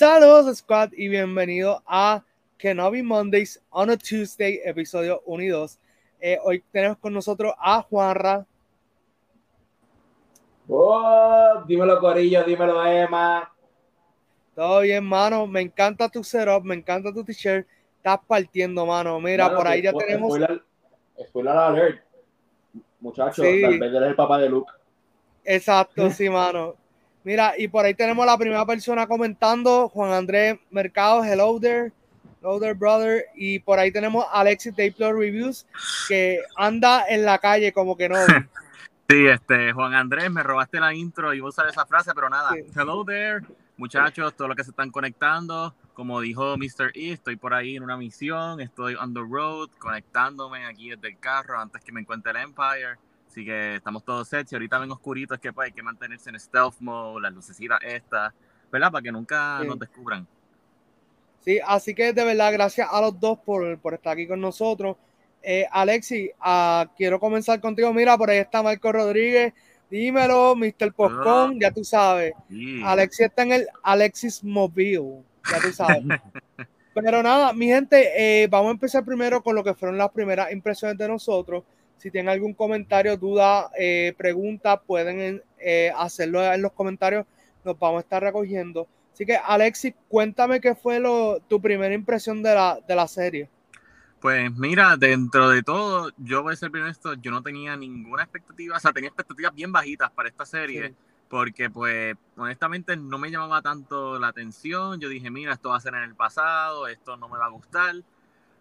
Saludos Squad y bienvenido a Kenobi Mondays on a Tuesday, episodio 1 y 2. Eh, hoy tenemos con nosotros a Juanra. Oh, dímelo Corillo, dímelo Emma. Todo bien, mano. Me encanta tu setup, me encanta tu t-shirt. Estás partiendo, mano. Mira, Mano, por ahí ya tenemos. Spoiler, spoiler alert. Muchachos, Sí. Darth Vader es el papá de Luke. Exacto, sí, mano. Mira, y por ahí tenemos la primera persona comentando, Juan Andrés Mercado, hello there, hello there, brother. Y por ahí tenemos a Alexis de Reviews, que anda en la calle como que no. Sí, este, Juan Andrés, me robaste la intro y a usar esa frase, pero nada. Sí. Hello there, muchachos, todos los que se están conectando. Como dijo Mr. E, estoy por ahí en una misión, estoy on the road, conectándome aquí desde el carro antes que me encuentre el Empire. Así que estamos todos sets y ahorita ven oscurito, es que pues, hay que mantenerse en stealth mode, las lucecitas estas, ¿verdad? Para que nunca Sí. nos descubran. Sí, así que de verdad, gracias a los dos por, por estar aquí con nosotros. Eh, Alexis, ah, quiero comenzar contigo. Mira, por ahí está Marco Rodríguez. Dímelo, Mr. Postcon, ya tú sabes. Sí. Alexis está en el Alexis Mobile, ya tú sabes. Pero nada, mi gente, eh, vamos a empezar primero con lo que fueron las primeras impresiones de nosotros. Si tienen algún comentario, duda, eh, pregunta, pueden eh, hacerlo en los comentarios. Nos vamos a estar recogiendo. Así que, Alexis, cuéntame qué fue lo, tu primera impresión de la, de la serie. Pues mira, dentro de todo, yo voy a ser bien honesto, yo no tenía ninguna expectativa, o sea, tenía expectativas bien bajitas para esta serie, Sí. porque pues honestamente no me llamaba tanto la atención, yo dije, mira, esto va a ser en el pasado, esto no me va a gustar,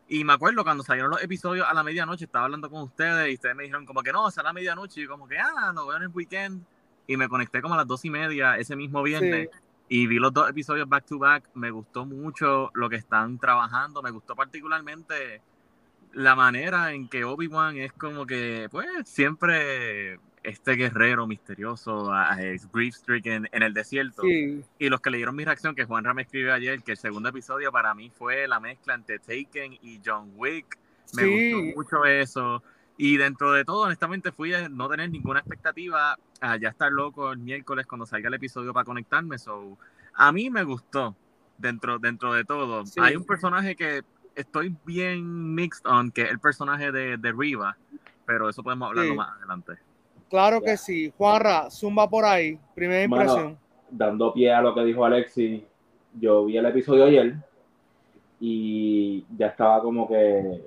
y me acuerdo cuando salieron los episodios a la medianoche, estaba hablando con ustedes y ustedes me dijeron como que no, es a la medianoche, y como que, ah, lo veo en el weekend, y me conecté como a las dos y media ese mismo viernes. Sí. Y vi los dos episodios back to back. Me gustó mucho lo que están trabajando. Me gustó particularmente la manera en que Obi-Wan es como que, pues, siempre este guerrero misterioso, a- a- grief stricken en el desierto. Sí, Y los que leyeron mi reacción, que Juanra me escribió ayer, que el segundo episodio para mí fue la mezcla entre Taken y John Wick. Me Sí. gustó mucho eso. Y dentro de todo, honestamente, fui a no tener ninguna expectativa a ya estar loco el miércoles cuando salga el episodio para conectarme. So, a mí me gustó dentro, dentro de todo. Sí. Hay un personaje que estoy bien mixed on, que es el personaje de, de Riva, pero eso podemos hablarlo más adelante. Claro que sí. Juanra, zumba por ahí. Primera Mano, impresión. Dando pie a lo que dijo Alexis, yo vi el episodio ayer y ya estaba como que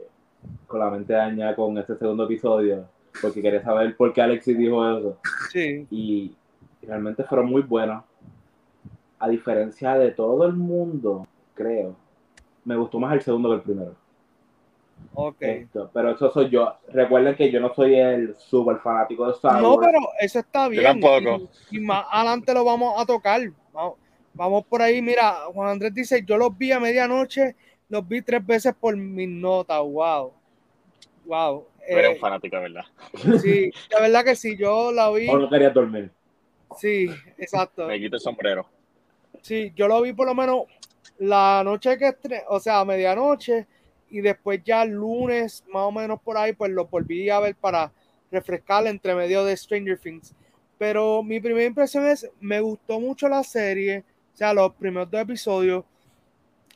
con la mente dañada con este segundo episodio, porque quería saber por qué Alexis dijo eso. Sí, y realmente fueron muy buenos. A diferencia de todo el mundo, creo, me gustó más el segundo que el primero. Ok. Esto, pero eso soy yo. Recuerden que yo no soy el super fanático de Star No, Wars. pero eso está bien. tampoco. Y, y más adelante lo vamos a tocar. Vamos, vamos por ahí. Mira, Juan Andrés dice, yo los vi a medianoche, los vi tres veces por mis notas. Wow. Wow. Eh, un fanático, de verdad. sí, la verdad que sí, yo la vi. O no quería dormir. Sí, exacto. Me quito el sombrero. Sí, yo lo vi por lo menos la noche que estre- o sea, a medianoche, y después ya lunes, más o menos por ahí, pues lo volví a ver para refrescar entre medio de Stranger Things. Pero mi primera impresión es, me gustó mucho la serie, o sea, los primeros dos episodios.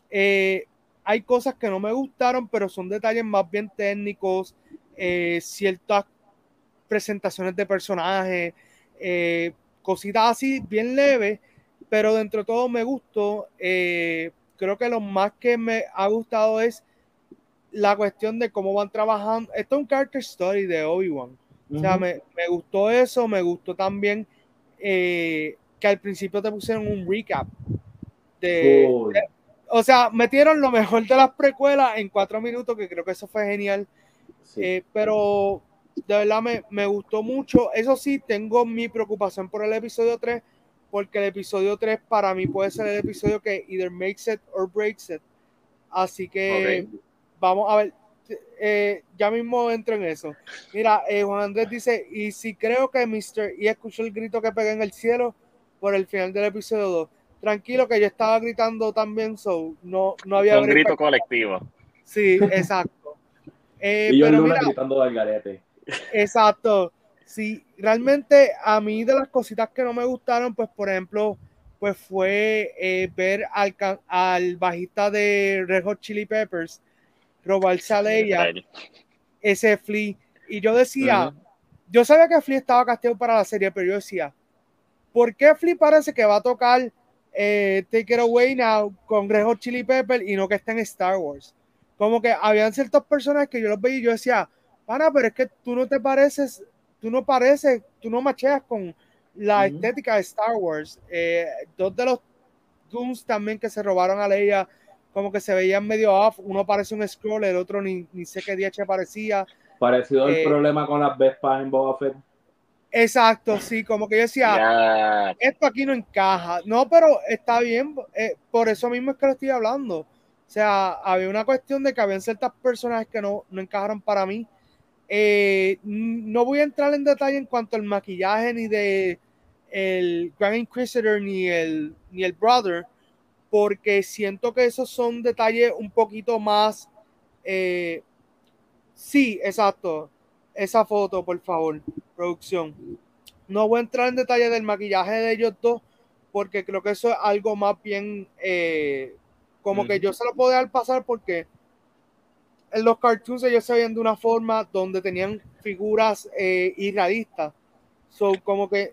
Eh, hay cosas que no me gustaron, pero son detalles más bien técnicos, eh, ciertas presentaciones de personajes, eh, cositas así bien leves, pero dentro de todo me gustó. Creo que lo más que me ha gustado es la cuestión de cómo van trabajando. Esto es un character story de Obi-Wan. O sea, me, me gustó eso, me gustó también eh, que al principio te pusieron un recap. De- o sea, metieron lo mejor de las precuelas en cuatro minutos, que creo que eso fue genial. Sí. Eh, pero de verdad me, me gustó mucho. Eso sí, tengo mi preocupación por el episodio 3, porque el episodio 3 para mí puede ser el episodio que either makes it or breaks it. Así que vamos a ver. Eh, ya mismo entro en eso. Mira, eh, Juan Andrés dice, y si creo que Mr. Y escuchó el grito que pegué en el cielo por el final del episodio 2. Tranquilo que yo estaba gritando también, so no, no había un grito para- colectivo. Sí, exacto. Eh, y yo el pero mira, gritando del garete. Exacto. Sí, realmente a mí de las cositas que no me gustaron, pues por ejemplo, pues fue eh, ver al, al bajista de Red Hot Chili Peppers robarse a Leia, ese Flea. Y yo decía, yo sabía que Flea estaba castigado para la serie, pero yo decía, ¿por qué Flea parece que va a tocar eh, Take It Away Now con Red Hot Chili Peppers y no que está en Star Wars? Como que habían ciertas personas que yo los veía y yo decía, pana, pero es que tú no te pareces, tú no pareces, tú no macheas con la estética de Star Wars. Eh, dos de los Goons también que se robaron a Leia, como que se veían medio off. Uno parece un scroll, el otro ni, ni sé qué DH parecía. Parecido el eh, problema con las Vespas en Boba Fett. Exacto, sí, como que yo decía, esto aquí no encaja. No, pero está bien, eh, por eso mismo es que lo estoy hablando. O sea, había una cuestión de que habían ciertas personas que no, no encajaron para mí. no voy a entrar en detalle en cuanto al maquillaje ni de el Grand Inquisitor ni el, ni el Brother, porque siento que esos son detalles un poquito más. Eh, sí, exacto. Esa foto, por favor, producción. No voy a entrar en detalle del maquillaje de ellos dos, porque creo que eso es algo más bien eh, como que yo se lo puedo dejar pasar porque en los cartoons ellos se veían de una forma donde tenían figuras eh, irrealistas. So, como que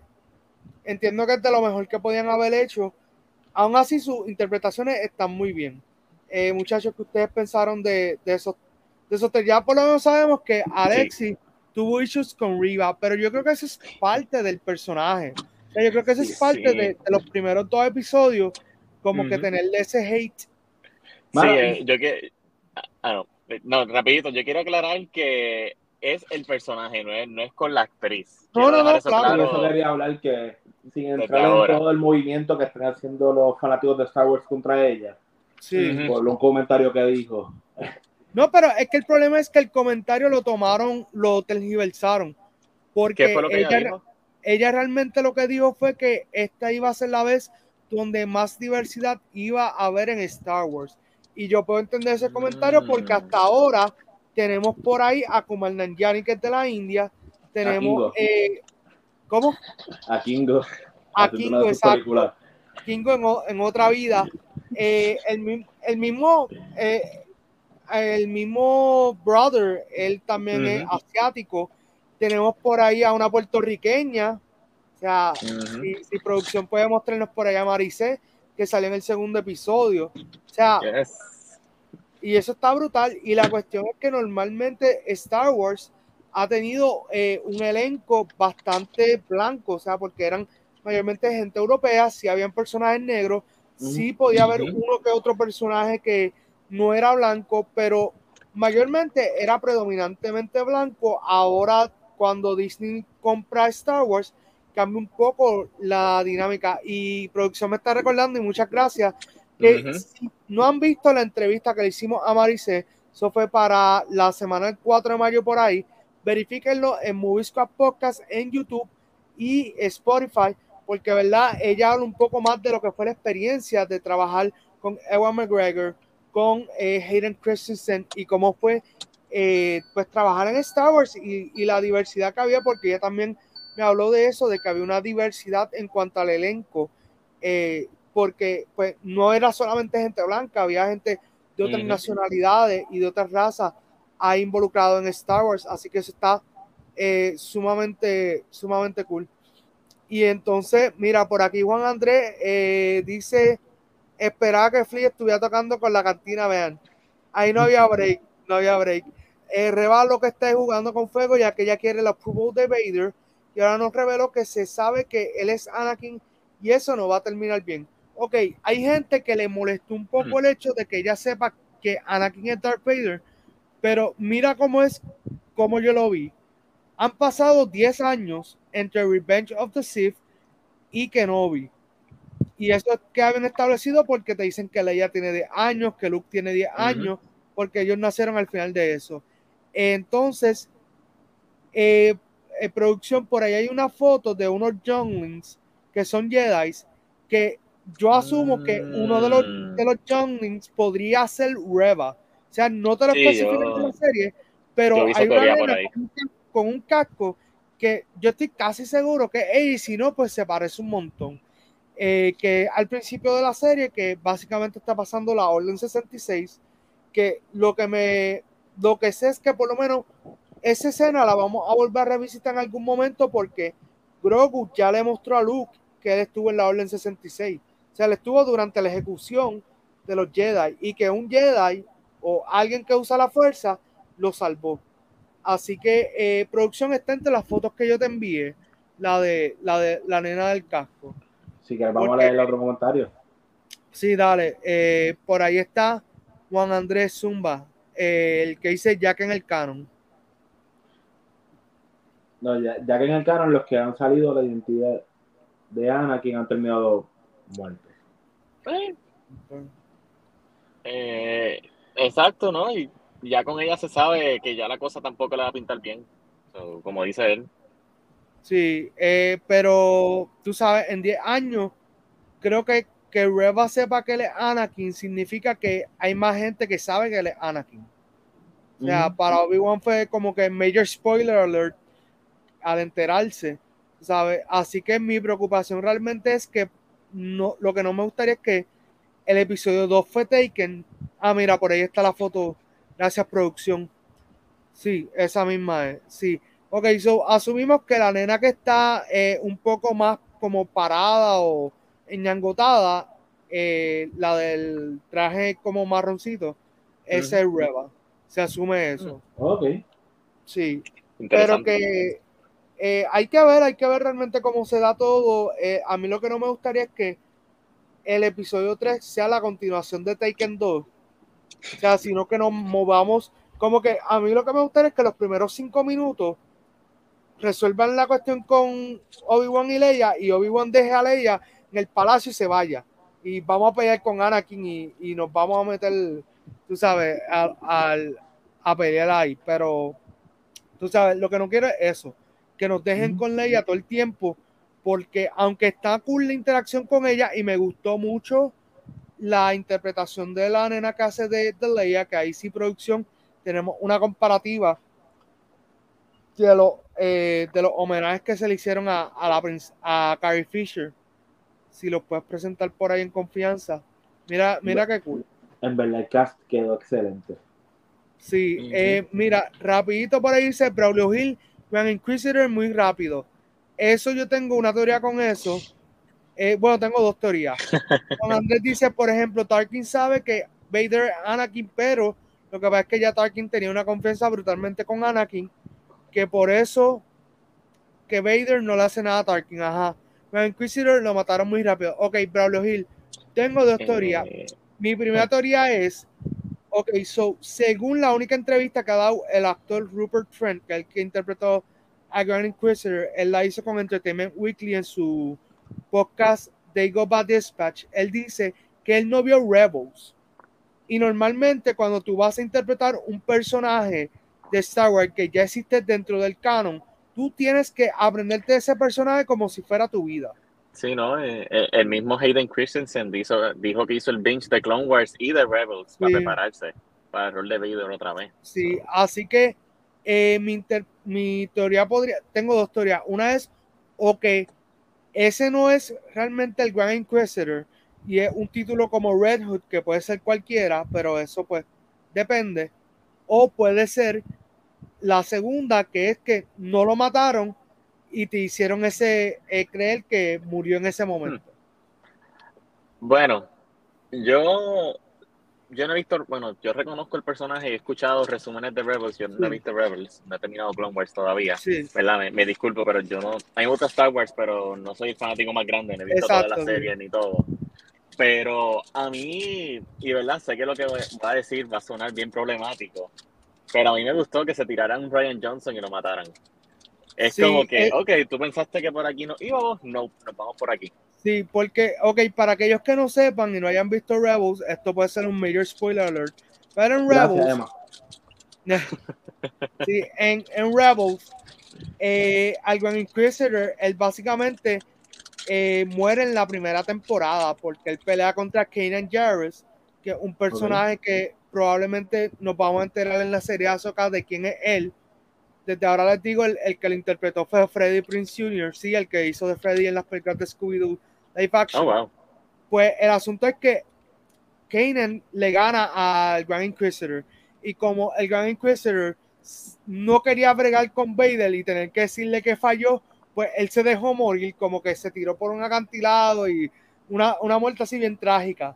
entiendo que es de lo mejor que podían haber hecho. Aún así, sus interpretaciones están muy bien. Eh, muchachos, ¿qué ustedes pensaron de, de esos? De esos ya por lo menos sabemos que Alexi tuvo issues con Riva, pero yo creo que eso es parte del personaje. yo creo que eso es parte de, los primeros dos episodios, como que tenerle ese hate. Sí, eh, yo que. Ah, no, no, rapidito, yo quiero aclarar que es el personaje, no es, no es con la actriz. No, no, no, claro. Eso quería hablar que sin entrar en todo el movimiento que están haciendo los fanáticos de Star Wars contra ella. Sí. Por un comentario que dijo. No, pero es que el problema es que el comentario lo tomaron, lo tergiversaron. Porque ella, ella realmente lo que dijo fue que esta iba a ser la vez donde más diversidad iba a haber en Star Wars. Y yo puedo entender ese comentario porque mm. hasta ahora tenemos por ahí a Kumal Nanjiani, que es de la India, tenemos eh, ¿Cómo? A Kingo. A Kingo, exacto. Kingo en, otra vida. Eh, el, el, mismo, eh, el mismo brother, él también es asiático. Tenemos por ahí a una puertorriqueña. O sea, si, producción puede mostrarnos por allá a Maricé, que salió en el segundo episodio. O sea, y eso está brutal. Y la cuestión es que normalmente Star Wars ha tenido eh, un elenco bastante blanco, o sea, porque eran mayormente gente europea, si habían personajes negros, sí podía haber uno que otro personaje que no era blanco, pero mayormente era predominantemente blanco. Ahora, cuando Disney compra Star Wars, cambia un poco la dinámica. Y producción me está recordando, y muchas gracias, que si no han visto la entrevista que le hicimos a Maricé, eso fue para la semana del 4 de mayo por ahí, verifíquenlo en Movisco Podcast en YouTube y Spotify, porque verdad, ella habla un poco más de lo que fue la experiencia de trabajar con Ewan McGregor, con eh, Hayden Christensen y cómo fue eh, pues trabajar en Star Wars y, la diversidad que había, porque ella también me habló de eso, de que había una diversidad en cuanto al elenco, eh, porque pues no era solamente gente blanca, había gente de otras nacionalidades y de otras razas ha involucrado en Star Wars, así que eso está eh, sumamente, sumamente cool. Y entonces, mira, por aquí Juan Andrés eh, dice, esperaba que Flea estuviera tocando con la cantina, vean. Ahí no había break, no había break. Eh, lo que está jugando con fuego, ya que ella quiere el approval de Vader. Y ahora nos reveló que se sabe que él es Anakin y eso no va a terminar bien. Ok, hay gente que le molestó un poco el hecho de que ella sepa que Anakin es Darth Vader, pero mira cómo es, como yo lo vi. Han pasado 10 años entre Revenge of the Sith y Kenobi. Y eso es que habían establecido porque te dicen que Leia tiene 10 años, que Luke tiene 10 años, porque ellos nacieron al final de eso. Entonces, eh, en producción, por ahí hay una foto de unos younglings que son Jedi, que yo asumo que uno de los, de los younglings podría ser Reva. O sea, no te lo especifican en la serie, pero hay una con, un casco que yo estoy casi seguro que, hey, si no, pues se parece un montón. eh, que al principio de la serie, que básicamente está pasando la Orden 66, que lo que me, lo que sé es que por lo menos esa escena la vamos a volver a revisitar en algún momento porque Grogu ya le mostró a Luke que él estuvo en la Orden 66. O sea, él estuvo durante la ejecución de los Jedi y que un Jedi o alguien que usa la fuerza lo salvó. Así que eh, producción está entre las fotos que yo te envié, la de la de la nena del casco. Si quieres, vamos a leer el otro comentario. Sí, dale. Eh, por ahí está Juan Andrés Zumba, eh, el que dice Jack en el canon. No, ya, ya, que en el canon los que han salido la identidad de Anakin han terminado muertos. Eh, exacto, ¿no? Y ya con ella se sabe que ya la cosa tampoco la va a pintar bien, como dice él. Sí, eh, pero tú sabes, en 10 años, creo que que Reva sepa que él es Anakin significa que hay más gente que sabe que él es Anakin. O sea, para Obi-Wan fue como que major spoiler alert al enterarse, ¿sabes? Así que mi preocupación realmente es que no, lo que no me gustaría es que el episodio 2 fue taken. Ah, mira, por ahí está la foto. Gracias, producción. Sí, esa misma es. Sí. Ok, so asumimos que la nena que está eh, un poco más como parada o enyangotada, eh, la del traje como marroncito, ese es Reva. Se asume eso. Ok. Sí. Pero que eh, hay que ver, hay que ver realmente cómo se da todo. Eh, a mí lo que no me gustaría es que el episodio 3 sea la continuación de Taken 2. O sea, sino que nos movamos. Como que a mí lo que me gustaría es que los primeros cinco minutos resuelvan la cuestión con Obi-Wan y Leia y Obi-Wan deje a Leia en el palacio y se vaya. Y vamos a pelear con Anakin y, y nos vamos a meter, tú sabes, al, a pelear ahí. Pero, tú sabes, lo que no quiero es eso, que nos dejen con Leia todo el tiempo, porque aunque está cool la interacción con ella y me gustó mucho la interpretación de la nena que hace de, de Leia, que ahí sí producción tenemos una comparativa de, los eh, de los homenajes que se le hicieron a, a, la, a Carrie Fisher si los puedes presentar por ahí en confianza. Mira, mira qué cool. En verdad el cast quedó excelente. Sí, eh, mira, rapidito por ahí dice Braulio Hill, Grand Inquisitor muy rápido. Eso yo tengo una teoría con eso. Eh, bueno, tengo dos teorías. Juan Andrés dice, por ejemplo, Tarkin sabe que Vader es Anakin, pero lo que pasa es que ya Tarkin tenía una confianza brutalmente con Anakin, que por eso que Vader no le hace nada a Tarkin. Ajá. Inquisitor lo mataron muy rápido. Ok, Braulio Hill, tengo dos teorías. Eh, Mi primera teoría es, ok, so, según la única entrevista que ha dado el actor Rupert Trent, que es el que interpretó a Grand Inquisitor, él la hizo con Entertainment Weekly en su podcast They Go Bad Dispatch. Él dice que él no vio Rebels. Y normalmente cuando tú vas a interpretar un personaje de Star Wars que ya existe dentro del canon, tú tienes que aprenderte de ese personaje como si fuera tu vida. Sí, ¿no? Eh, eh, el mismo Hayden Christensen dijo, dijo, que hizo el binge de Clone Wars y de Rebels para prepararse para el rol de Vader otra vez. Sí, así que eh, mi, mi, teoría podría, tengo dos teorías. Una es, ok, ese no es realmente el Grand Inquisitor y es un título como Red Hood que puede ser cualquiera, pero eso pues depende. O puede ser la segunda, que es que no lo mataron y te hicieron ese eh, creer que murió en ese momento. Bueno, yo yo no he visto, bueno, yo reconozco el personaje, he escuchado resúmenes de Rebels, yo no he visto Rebels, no he terminado Clone Wars todavía, sí. ¿verdad? Me, disculpo, pero yo no, a mí me gusta Star Wars, pero no soy el fanático más grande, no he visto toda la serie ni todo. Pero a mí, y verdad, sé que lo que va a decir va a sonar bien problemático, pero a mí me gustó que se tiraran Ryan Johnson y lo mataran. Es como que, eh, ok, tú pensaste que por aquí no íbamos, no, nos vamos por aquí. Sí, porque, ok, para aquellos que no sepan y no hayan visto Rebels, esto puede ser un major spoiler alert. Pero en Rebels, sí, en, en Rebels, eh, al Grand Inquisitor, él básicamente eh, muere en la primera temporada porque él pelea contra Kanan Jarrus, que es un personaje que probablemente nos vamos a enterar en la serie Azoka de quién es él. Desde ahora les digo, el, que lo interpretó fue Freddy Prince Jr., sí, el que hizo de Freddy en las películas de Scooby-Doo live action. Oh, wow. Pues el asunto es que Kanan le gana al Grand Inquisitor. Y como el Grand Inquisitor no quería bregar con Vader y tener que decirle que falló, pues él se dejó morir, como que se tiró por un acantilado y una, una muerte así bien trágica.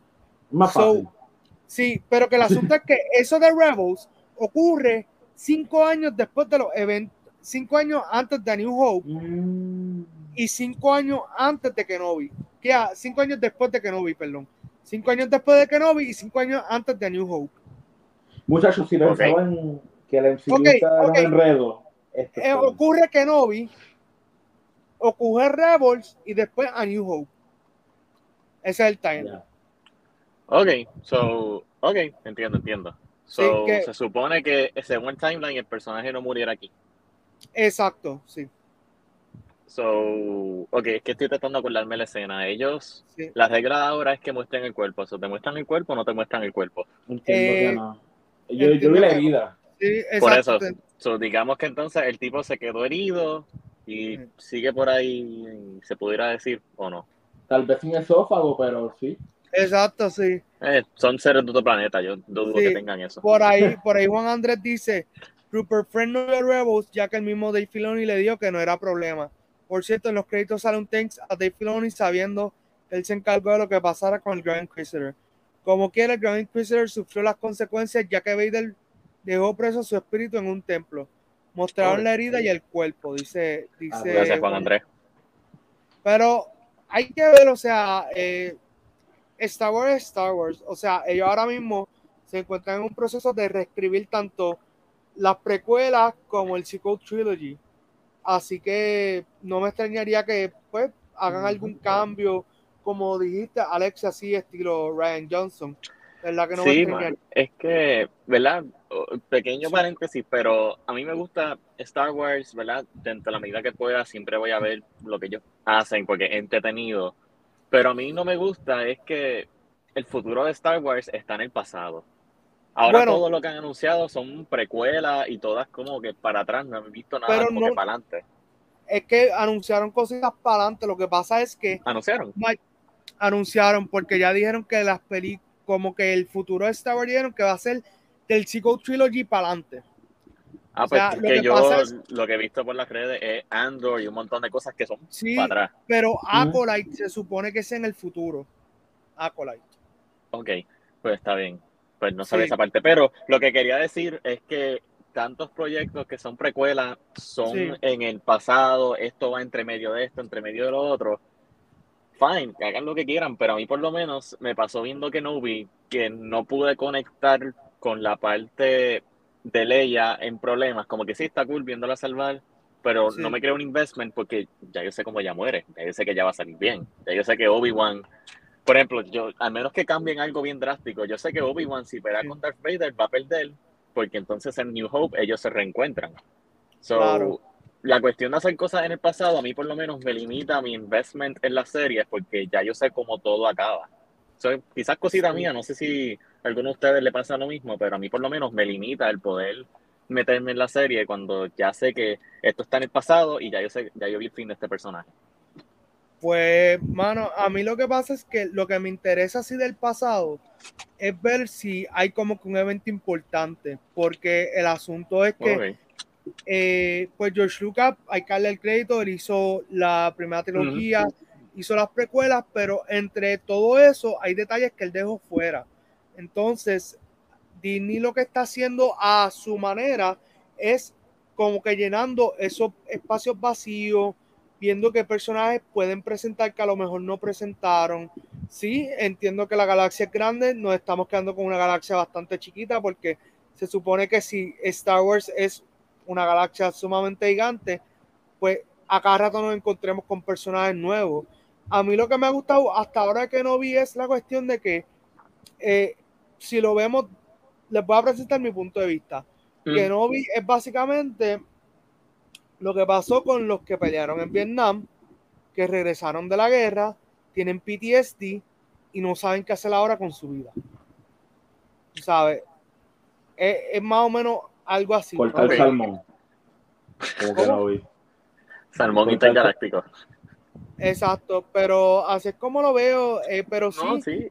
Más So, fácil. Sí, pero que el asunto es que eso de Rebels ocurre cinco años después de los eventos, cinco años antes de New Hope Mm. Y cinco años antes de Kenobi. Que ah, cinco años después de Kenobi, perdón. Cinco años después de Kenobi y cinco años antes de New Hope. Muchachos, si pensaban que el MCU un enredo, Eh, ocurre Kenobi, ocurre Rebels y después A New Hope. Ese es el time. Ya. Ok, so, ok, entiendo, entiendo. So, que- se supone que según el timeline el personaje no muriera aquí. Exacto, sí. So, ok, es que estoy tratando de acordarme la escena. Ellos, sí. la regla ahora es que muestren el cuerpo. So, ¿Te muestran el cuerpo o no te muestran el cuerpo? Entiendo Eh, que no. Yo, vi la herida. Sí, Por eso, so, digamos que entonces el tipo se quedó herido y sigue por ahí, se pudiera decir o no. Tal vez sin esófago, pero sí. Exacto, sí. Eh, son seres de otro planeta, yo dudo Sí, que tengan eso. Por ahí, por ahí Juan Andrés dice, Rupert Friend no Rebels, ya que el mismo Dave Filoni le dijo que no era problema. Por cierto, en los créditos sale un thanks a Dave Filoni sabiendo que él se encargó de lo que pasara con el Grand Inquisitor. Como quiera, el Grand Inquisitor sufrió las consecuencias ya que Vader dejó preso su espíritu en un templo. Mostraron la herida y el cuerpo, dice, dice Gracias, Juan Andrés. pero hay que ver, o sea, eh, Star Wars es Star Wars. O sea, ellos ahora mismo se encuentran en un proceso de reescribir tanto las precuelas como el sequel trilogy. Así que no me extrañaría que pues hagan algún cambio, como dijiste, Alex, así estilo Ryan Johnson. ¿Verdad que no Sí, man, es que, ¿verdad? Pequeño paréntesis, pero a mí me gusta Star Wars, ¿verdad? Dentro de la medida que pueda, siempre voy a ver lo que ellos hacen porque es entretenido. Pero a mí no me gusta es que el futuro de Star Wars está en el pasado. Ahora Bueno. todo lo que han anunciado son precuelas y todas como que para atrás, no he visto nada Pero como no- que para adelante. Es que anunciaron cositas para adelante. Lo que pasa es que ¿Anunciaron? Mike, anunciaron porque ya dijeron que las películas, como que el futuro de Star Wars dijeron que va a ser del sequel trilogy para adelante. Ah, O pues sea, que que yo es- lo que he visto por las redes es Andor y un montón de cosas que son Sí, para atrás. pero Acolyte se supone que es en el futuro. Acolyte. Ok, pues está bien. Pues no sabía Sí. esa parte. Pero lo que quería decir es que tantos proyectos que son precuelas son Sí. en el pasado, esto va entre medio de esto, entre medio de lo otro. Fine, que hagan lo que quieran, pero a mí por lo menos me pasó viendo Kenobi que no pude conectar con la parte de Leia en problemas. Como que sí está cool viéndola salvar, pero Sí. no me creo un investment porque ya yo sé cómo ella muere, ya yo sé que ella va a salir bien, ya yo sé que Obi-Wan por ejemplo, yo, al menos que cambien algo bien drástico, yo sé que Obi-Wan si pelea con Darth Vader va a perder, porque entonces en New Hope ellos se reencuentran. So, Claro. la cuestión de hacer cosas en el pasado, a mí por lo menos me limita mi investment en las series, porque ya yo sé cómo todo acaba. So, quizás cosita Sí. mía, no sé si a alguno de ustedes le pasa lo mismo, pero a mí por lo menos me limita el poder meterme en la serie cuando ya sé que esto está en el pasado y ya yo sé, ya yo vi el fin de este personaje. Pues, mano, a mí lo que pasa es que lo que me interesa así del pasado es ver si hay como que un evento importante, porque el asunto es que, eh, pues George Lucas, hay que darle el crédito, él hizo la primera trilogía, hizo las precuelas, pero entre todo eso hay detalles que él dejó fuera. Entonces, Disney lo que está haciendo a su manera es como que llenando esos espacios vacíos, viendo qué personajes pueden presentar que a lo mejor no presentaron. Sí, entiendo que la galaxia es grande, nos estamos quedando con una galaxia bastante chiquita porque se supone que si Star Wars es una galaxia sumamente gigante, pues a cada rato nos encontremos con personajes nuevos. A mí lo que me ha gustado hasta ahora que no vi es la cuestión de que eh, si lo vemos, les voy a presentar mi punto de vista. Mm. Que no vi es básicamente lo que pasó con los que pelearon en Vietnam, que regresaron de la guerra, tienen PTSD y no saben qué hacer ahora con su vida. ¿Sabes? Es, es más o menos algo así. Cortar Ok. salmón. Como que no vi. Salmón intergaláctico. Exacto, pero así es como lo veo, eh, pero sí. No, sí.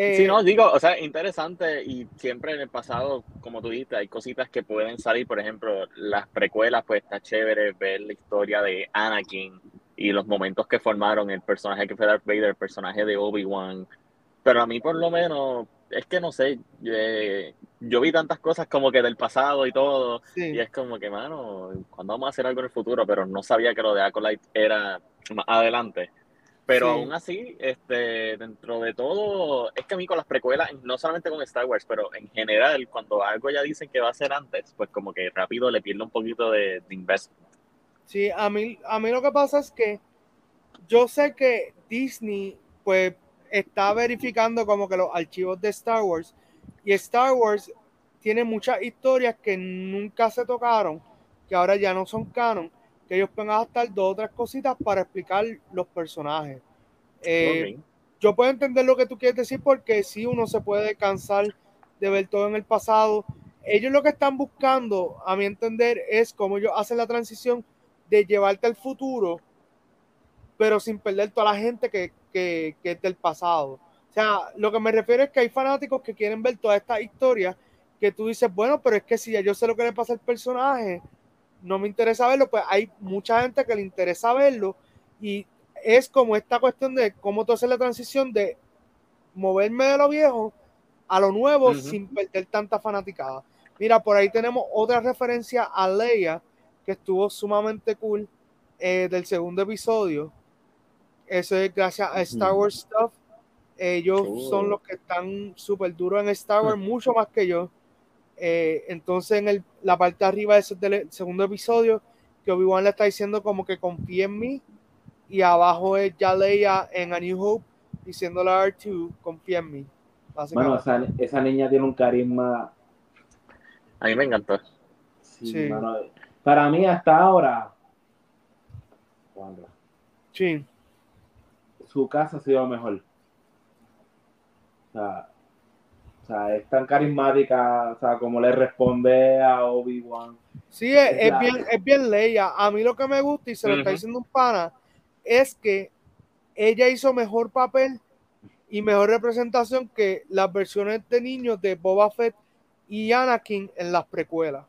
Eh, sí, no, digo, o sea, interesante y siempre en el pasado, como tú dijiste, hay cositas que pueden salir, por ejemplo, las precuelas, pues está chévere ver la historia de Anakin y los momentos que formaron el personaje que fue Darth Vader, el personaje de Obi-Wan, pero a mí por lo menos, es que no sé, eh, yo vi tantas cosas como que del pasado y todo, y es como que, mano, ¿cuándo vamos a hacer algo en el futuro? Pero no sabía que lo de Acolyte era más adelante. Pero aún así, este, dentro de todo, es que a mí con las precuelas, no solamente con Star Wars, pero en general, cuando algo ya dicen que va a ser antes, pues como que rápido le pierdo un poquito de, de investment. Sí, a mí, a mí lo que pasa es que yo sé que Disney, pues, está verificando como que los archivos de Star Wars y Star Wars tiene muchas historias que nunca se tocaron, que ahora ya no son canon que ellos pueden adaptar dos o tres cositas para explicar los personajes. Eh, yo puedo entender lo que tú quieres decir porque si uno se puede cansar de ver todo en el pasado. Ellos lo que están buscando, a mi entender, es cómo ellos hacen la transición de llevarte al futuro, pero sin perder toda la gente que, que, que es del pasado. O sea, lo que me refiero es que hay fanáticos que quieren ver toda esta historia que tú dices, bueno, pero es que si ya yo sé lo que le pasa al personaje, no me interesa verlo, pues hay mucha gente que le interesa verlo y es como esta cuestión de cómo tú haces la transición de moverme de lo viejo a lo nuevo sin perder tanta fanaticada. Mira, por ahí tenemos otra referencia a Leia que estuvo sumamente cool eh, del segundo episodio. Eso es gracias a Star Wars Stuff. Ellos son los que están súper duros en Star Wars, mucho más que yo. Eh, entonces, en el, la parte de arriba de ese, del segundo episodio, que Obi-Wan le está diciendo como que confía en mí, y abajo es ya Leia en A New Hope diciéndole a R2, confía en mí. Bueno, esa, esa, niña tiene un carisma. A mí me encantó. Sí, para mí, hasta ahora. Sí. Su casa ha sido mejor. O sea, o sea, es tan carismática, o sea, como le responde a Obi-Wan. Sí, es, bien, es bien Leia. A mí lo que me gusta, y se lo está diciendo un pana, es que ella hizo mejor papel y mejor representación que las versiones de niños de Boba Fett y Anakin en las precuelas.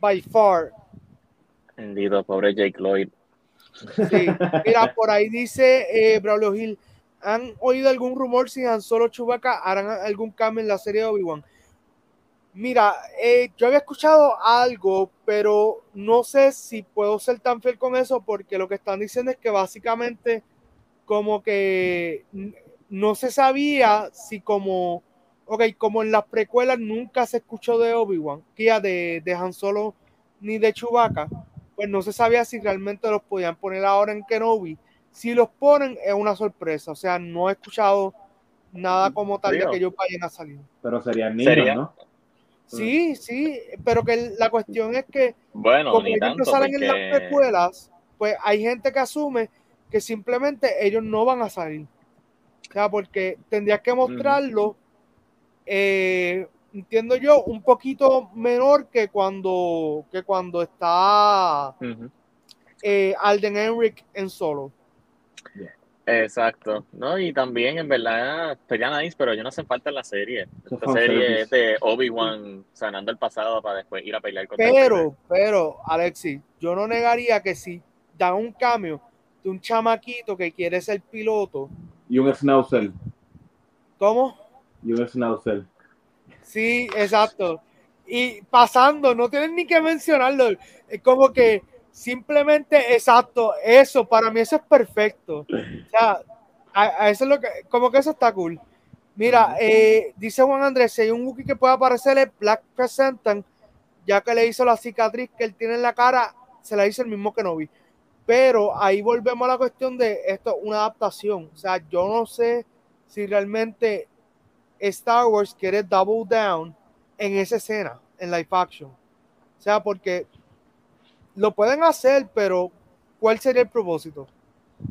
By far. Bendito, pobre Jake Lloyd. Sí. Mira, por ahí dice eh, Braulio Hill ¿Han oído algún rumor si Han Solo Chewbacca harán algún cambio en la serie de Obi-Wan? Mira, eh, yo había escuchado algo, pero no sé si puedo ser tan fiel con eso porque lo que están diciendo es que básicamente como que no se sabía si como, ok, como en las precuelas nunca se escuchó de Obi-Wan, de, de Han Solo ni de Chewbacca, pues no se sabía si realmente los podían poner ahora en Kenobi si los ponen es una sorpresa, o sea, no he escuchado nada como tal de que ellos vayan a salir. Pero serían niños, ¿no? Sí, sí, pero que la cuestión es que bueno, como ellos no salen en las escuelas, pues hay gente que asume que simplemente ellos no van a salir. O sea, porque tendrías que mostrarlo, eh, entiendo yo, un poquito menor que cuando, que cuando está eh, Alden Henrik en solo. Exacto, ¿no? Y también, en verdad, pelean nice, pero yo no hacen falta en la serie. Esta serie es de Obi-Wan sanando el pasado para después ir a pelear contra Pero, pero, Alexi, yo no negaría que si dan un cambio de un chamaquito que quiere ser piloto. Y un schnauzer. ¿Cómo? Y un schnauzer. Sí, exacto. Y pasando, no tienen ni que mencionarlo. Es como que Simplemente, exacto, eso, para mí eso es perfecto. O sea, a, eso es lo que, como que eso está cool. Mira, eh, dice Juan Andrés, si hay un Wookiee que pueda aparecerle Black Presentan, ya que le hizo la cicatriz que él tiene en la cara, se la hizo el mismo que no vi. Pero ahí volvemos a la cuestión de esto, una adaptación. O sea, yo no sé si realmente Star Wars quiere double down en esa escena, en live action. O sea, porque lo pueden hacer, pero ¿cuál sería el propósito?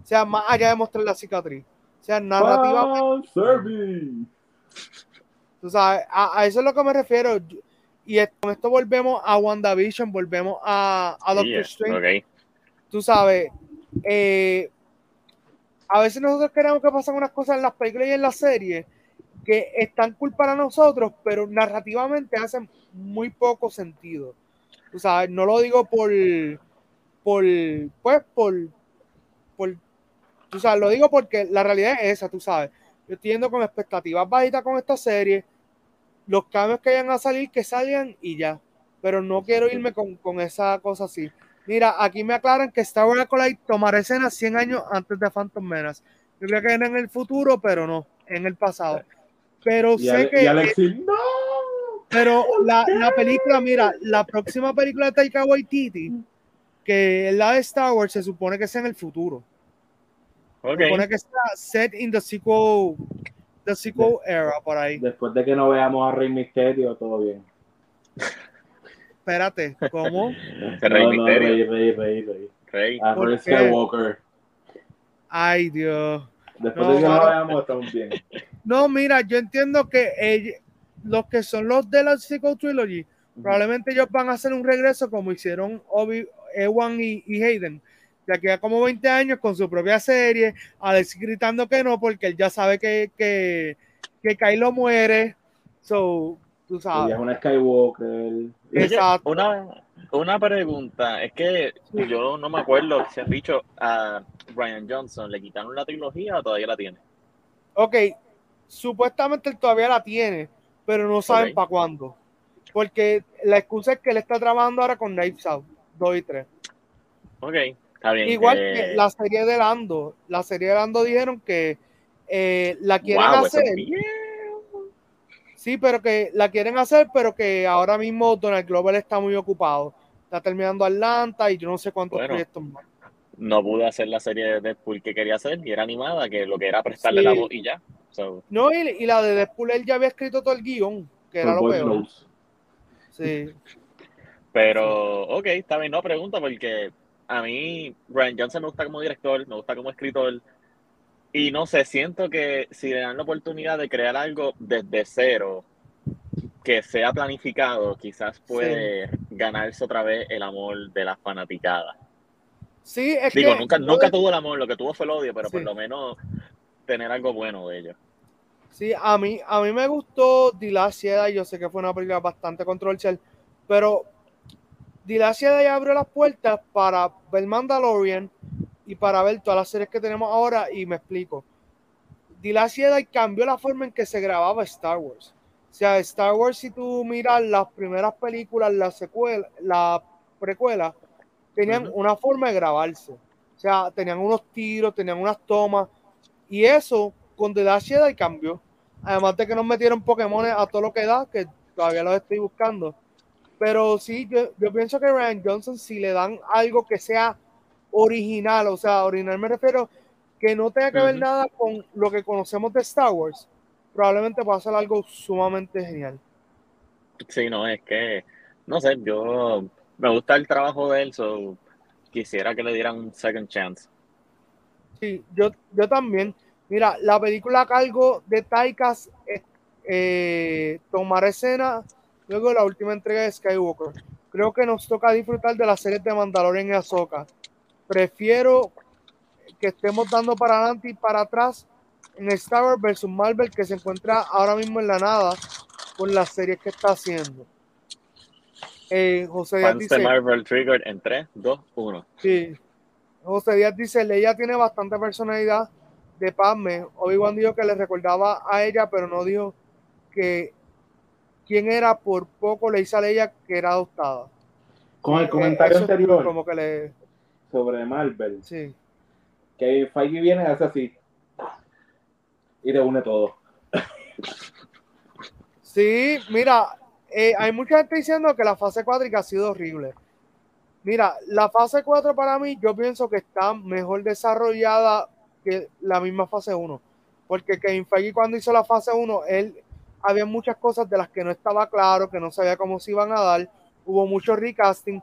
O sea, más allá de mostrar la cicatriz. O sea, narrativa. Tú sabes, a, eso es lo que me refiero. Y con esto volvemos a WandaVision, volvemos a, a Doctor Strange. Tú sabes, eh, a veces nosotros queremos que pasen unas cosas en las películas y en las series que están cool para nosotros, pero narrativamente hacen muy poco sentido. O sea, no lo digo por, por, pues, por, por, tú sabes, lo digo porque la realidad es esa, tú sabes. Yo estoy yendo con expectativas bajitas con esta serie, los cambios que vayan a salir, que salgan y ya. Pero no quiero irme con, con esa cosa así. Mira, aquí me aclaran que Star Wars Acolyte tomará escena 100 años antes de Phantom Menace. Yo creo que era en el futuro, pero no, en el pasado. Pero sé que. no. Pero la, la, película, mira, la próxima película de Taika Waititi, que es la de Star Wars, se supone que es en el futuro. Okay. Se supone que está set in the sequel, the sequel era, por ahí. Después de que no veamos a Rey Misterio, todo bien. Espérate, ¿cómo? Rey no, no, Misterio. Rey, Rey, Rey, Rey. Rey. A ¿Por Rey qué? Skywalker. Ay, Dios. Después No, de que no veamos, estamos bien. No, mira, yo entiendo que ell- los que son los de la sequel trilogy, probablemente ellos van a hacer un regreso como hicieron Obi, Ewan y, y Hayden, de aquí a como 20 años con su propia serie, Alex gritando que no, porque él ya sabe que, que, que Kylo muere. So, tú Ella sabes. es una Skywalker. Exacto. Una, una pregunta, es que yo no me acuerdo si han dicho a Brian Johnson, ¿le quitaron la trilogía o todavía la tiene? Ok, supuestamente él todavía la tiene, pero no saben para cuándo. Porque la excusa es que él está trabajando ahora con Knives Out 2 y 3. Ok, está bien. Igual eh, que la serie de Lando. La serie de Lando dijeron que eh, la quieren wow, hacer. es. Sí, pero que la quieren hacer, pero que ahora mismo Donald Glover está muy ocupado. Está terminando Atlanta y yo no sé cuántos Bueno. proyectos más. No pude hacer la serie de Deadpool que quería hacer y era animada, que lo que era prestarle Sí. la voz y ya. So, No, y, y la de Deadpool él ya había escrito todo el guion, que era Por lo peor. Sí. pero, ok, está bien, no pregunta porque a mí Brian Johnson me gusta como director, me gusta como escritor. Y no sé, siento que si le dan la oportunidad de crear algo desde cero, que sea planificado, quizás puede ganarse otra vez el amor de las fanaticadas. Sí, es Digo, que nunca, nunca de- tuvo el amor, lo que tuvo fue el odio, pero por lo menos tener algo bueno de ellos. Sí, a mí, a mí me gustó The Last Jedi, yo sé que fue una película bastante controversial, pero The Last Jedi abrió las puertas para ver Mandalorian y para ver todas las series que tenemos ahora y me explico. The Last Jedi cambió la forma en que se grababa Star Wars. O sea, Star Wars, si tú miras las primeras películas, la secuela, la precuela, tenían una forma de grabarse. O sea, tenían unos tiros, tenían unas tomas. Y eso con The Last Jedi cambió. Además de que nos metieron Pokémon a todo lo que da, que todavía los estoy buscando. Pero sí, yo, yo pienso que Ryan Johnson, si le dan algo que sea original, o sea, original me refiero que no tenga que ver nada con lo que conocemos de Star Wars, probablemente pueda ser algo sumamente genial. Sí, no, es que, no sé, yo me gusta el trabajo de él, so quisiera que le dieran un second chance. Sí, yo, yo también. Mira, la película a cargo de Taikas eh, eh, tomará escena luego de la última entrega de Skywalker. Creo que nos toca disfrutar de las series de Mandalorian y Ahsoka. Prefiero que estemos dando para adelante y para atrás en Star Wars versus Marvel que se encuentra ahora mismo en la nada con las series que está haciendo. Eh, José Díaz dice, Marvel Trigger en 3, 2, 1. Sí. José Díaz dice, Leia tiene bastante personalidad de Padme. Obi-Wan dijo que le recordaba a ella, pero no dijo que quién era. Por poco le dice a Leia que era adoptada. Con el comentario eso anterior Como que le... sobre Marvel, Sí. que Feige viene y hace así y te une todo. Sí, mira, eh, hay mucha gente diciendo que la fase 4 ha sido horrible. Mira, la fase 4 para mí yo pienso que está mejor desarrollada que la misma fase 1. Porque Kevin Feige cuando hizo la fase 1, él había muchas cosas de las que no estaba claro, que no sabía cómo se iban a dar. Hubo mucho recasting.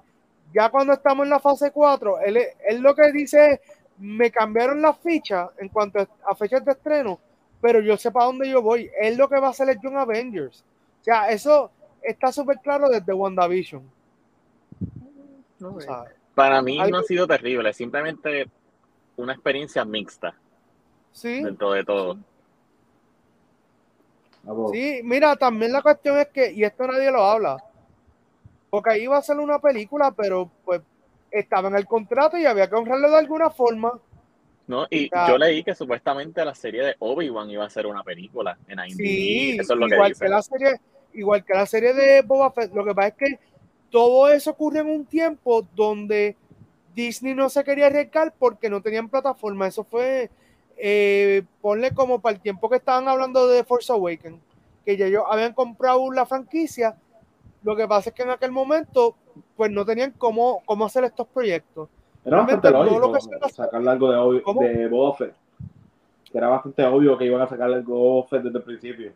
Ya cuando estamos en la fase 4, él, él lo que dice es, me cambiaron las fichas en cuanto a fechas de estreno, pero yo sé para dónde yo voy. Él lo que va a hacer es Young Avengers. O sea, eso está súper claro desde WandaVision. Para mí no ha sido terrible, simplemente una experiencia mixta. Sí. Dentro de todo. Sí, mira, también la cuestión es que, y esto nadie lo habla, porque ahí iba a ser una película, pero pues estaba en el contrato y había que honrarlo de alguna forma. No, y yo leí que supuestamente la serie de Obi-Wan iba a ser una película en IMDb. Sí, eso es lo igual que, la serie, igual que la serie de Boba Fett. Lo que pasa es que todo eso ocurre en un tiempo donde Disney no se quería arriesgar porque no tenían plataforma. Eso fue, eh, ponle como para el tiempo que estaban hablando de Force Awakens, que ya ellos habían comprado la franquicia. Lo que pasa es que en aquel momento, pues no tenían cómo, cómo hacer estos proyectos. Era bastante lógico sacarle algo de, de Boba Fett. Que era bastante obvio que iban a sacarle algo de Boba Fett desde el principio.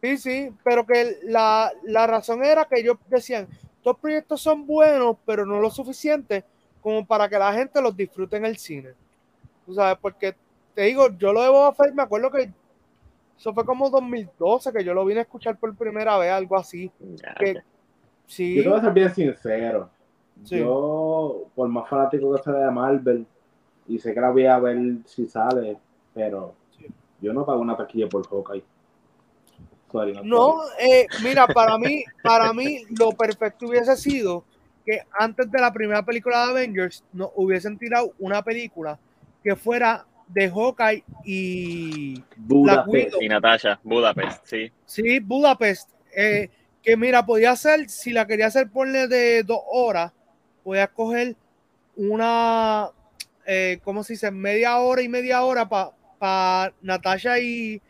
Sí, sí, pero que la, la razón era que ellos decían, estos proyectos son buenos, pero no lo suficiente como para que la gente los disfrute en el cine. Tú sabes, porque te digo, yo lo de Boba Fett, me acuerdo que eso fue como 2012 que yo lo vine a escuchar por primera vez, algo así. Que, sí. Yo te voy a ser bien sincero. Yo, por más fanático que sea de Marvel, y sé que la voy a ver si sale, pero yo no pago una taquilla por Hawkeye. No, eh, mira, para mí, para mí lo perfecto hubiese sido que antes de la primera película de Avengers no hubiesen tirado una película que fuera de Hawkeye y Budapest y Natasha, Budapest, sí. Sí, Budapest. Eh, que mira, podía ser, si la quería hacer ponle de dos horas, podía coger una, eh, ¿cómo se dice? Media hora y media hora para pa Natasha y,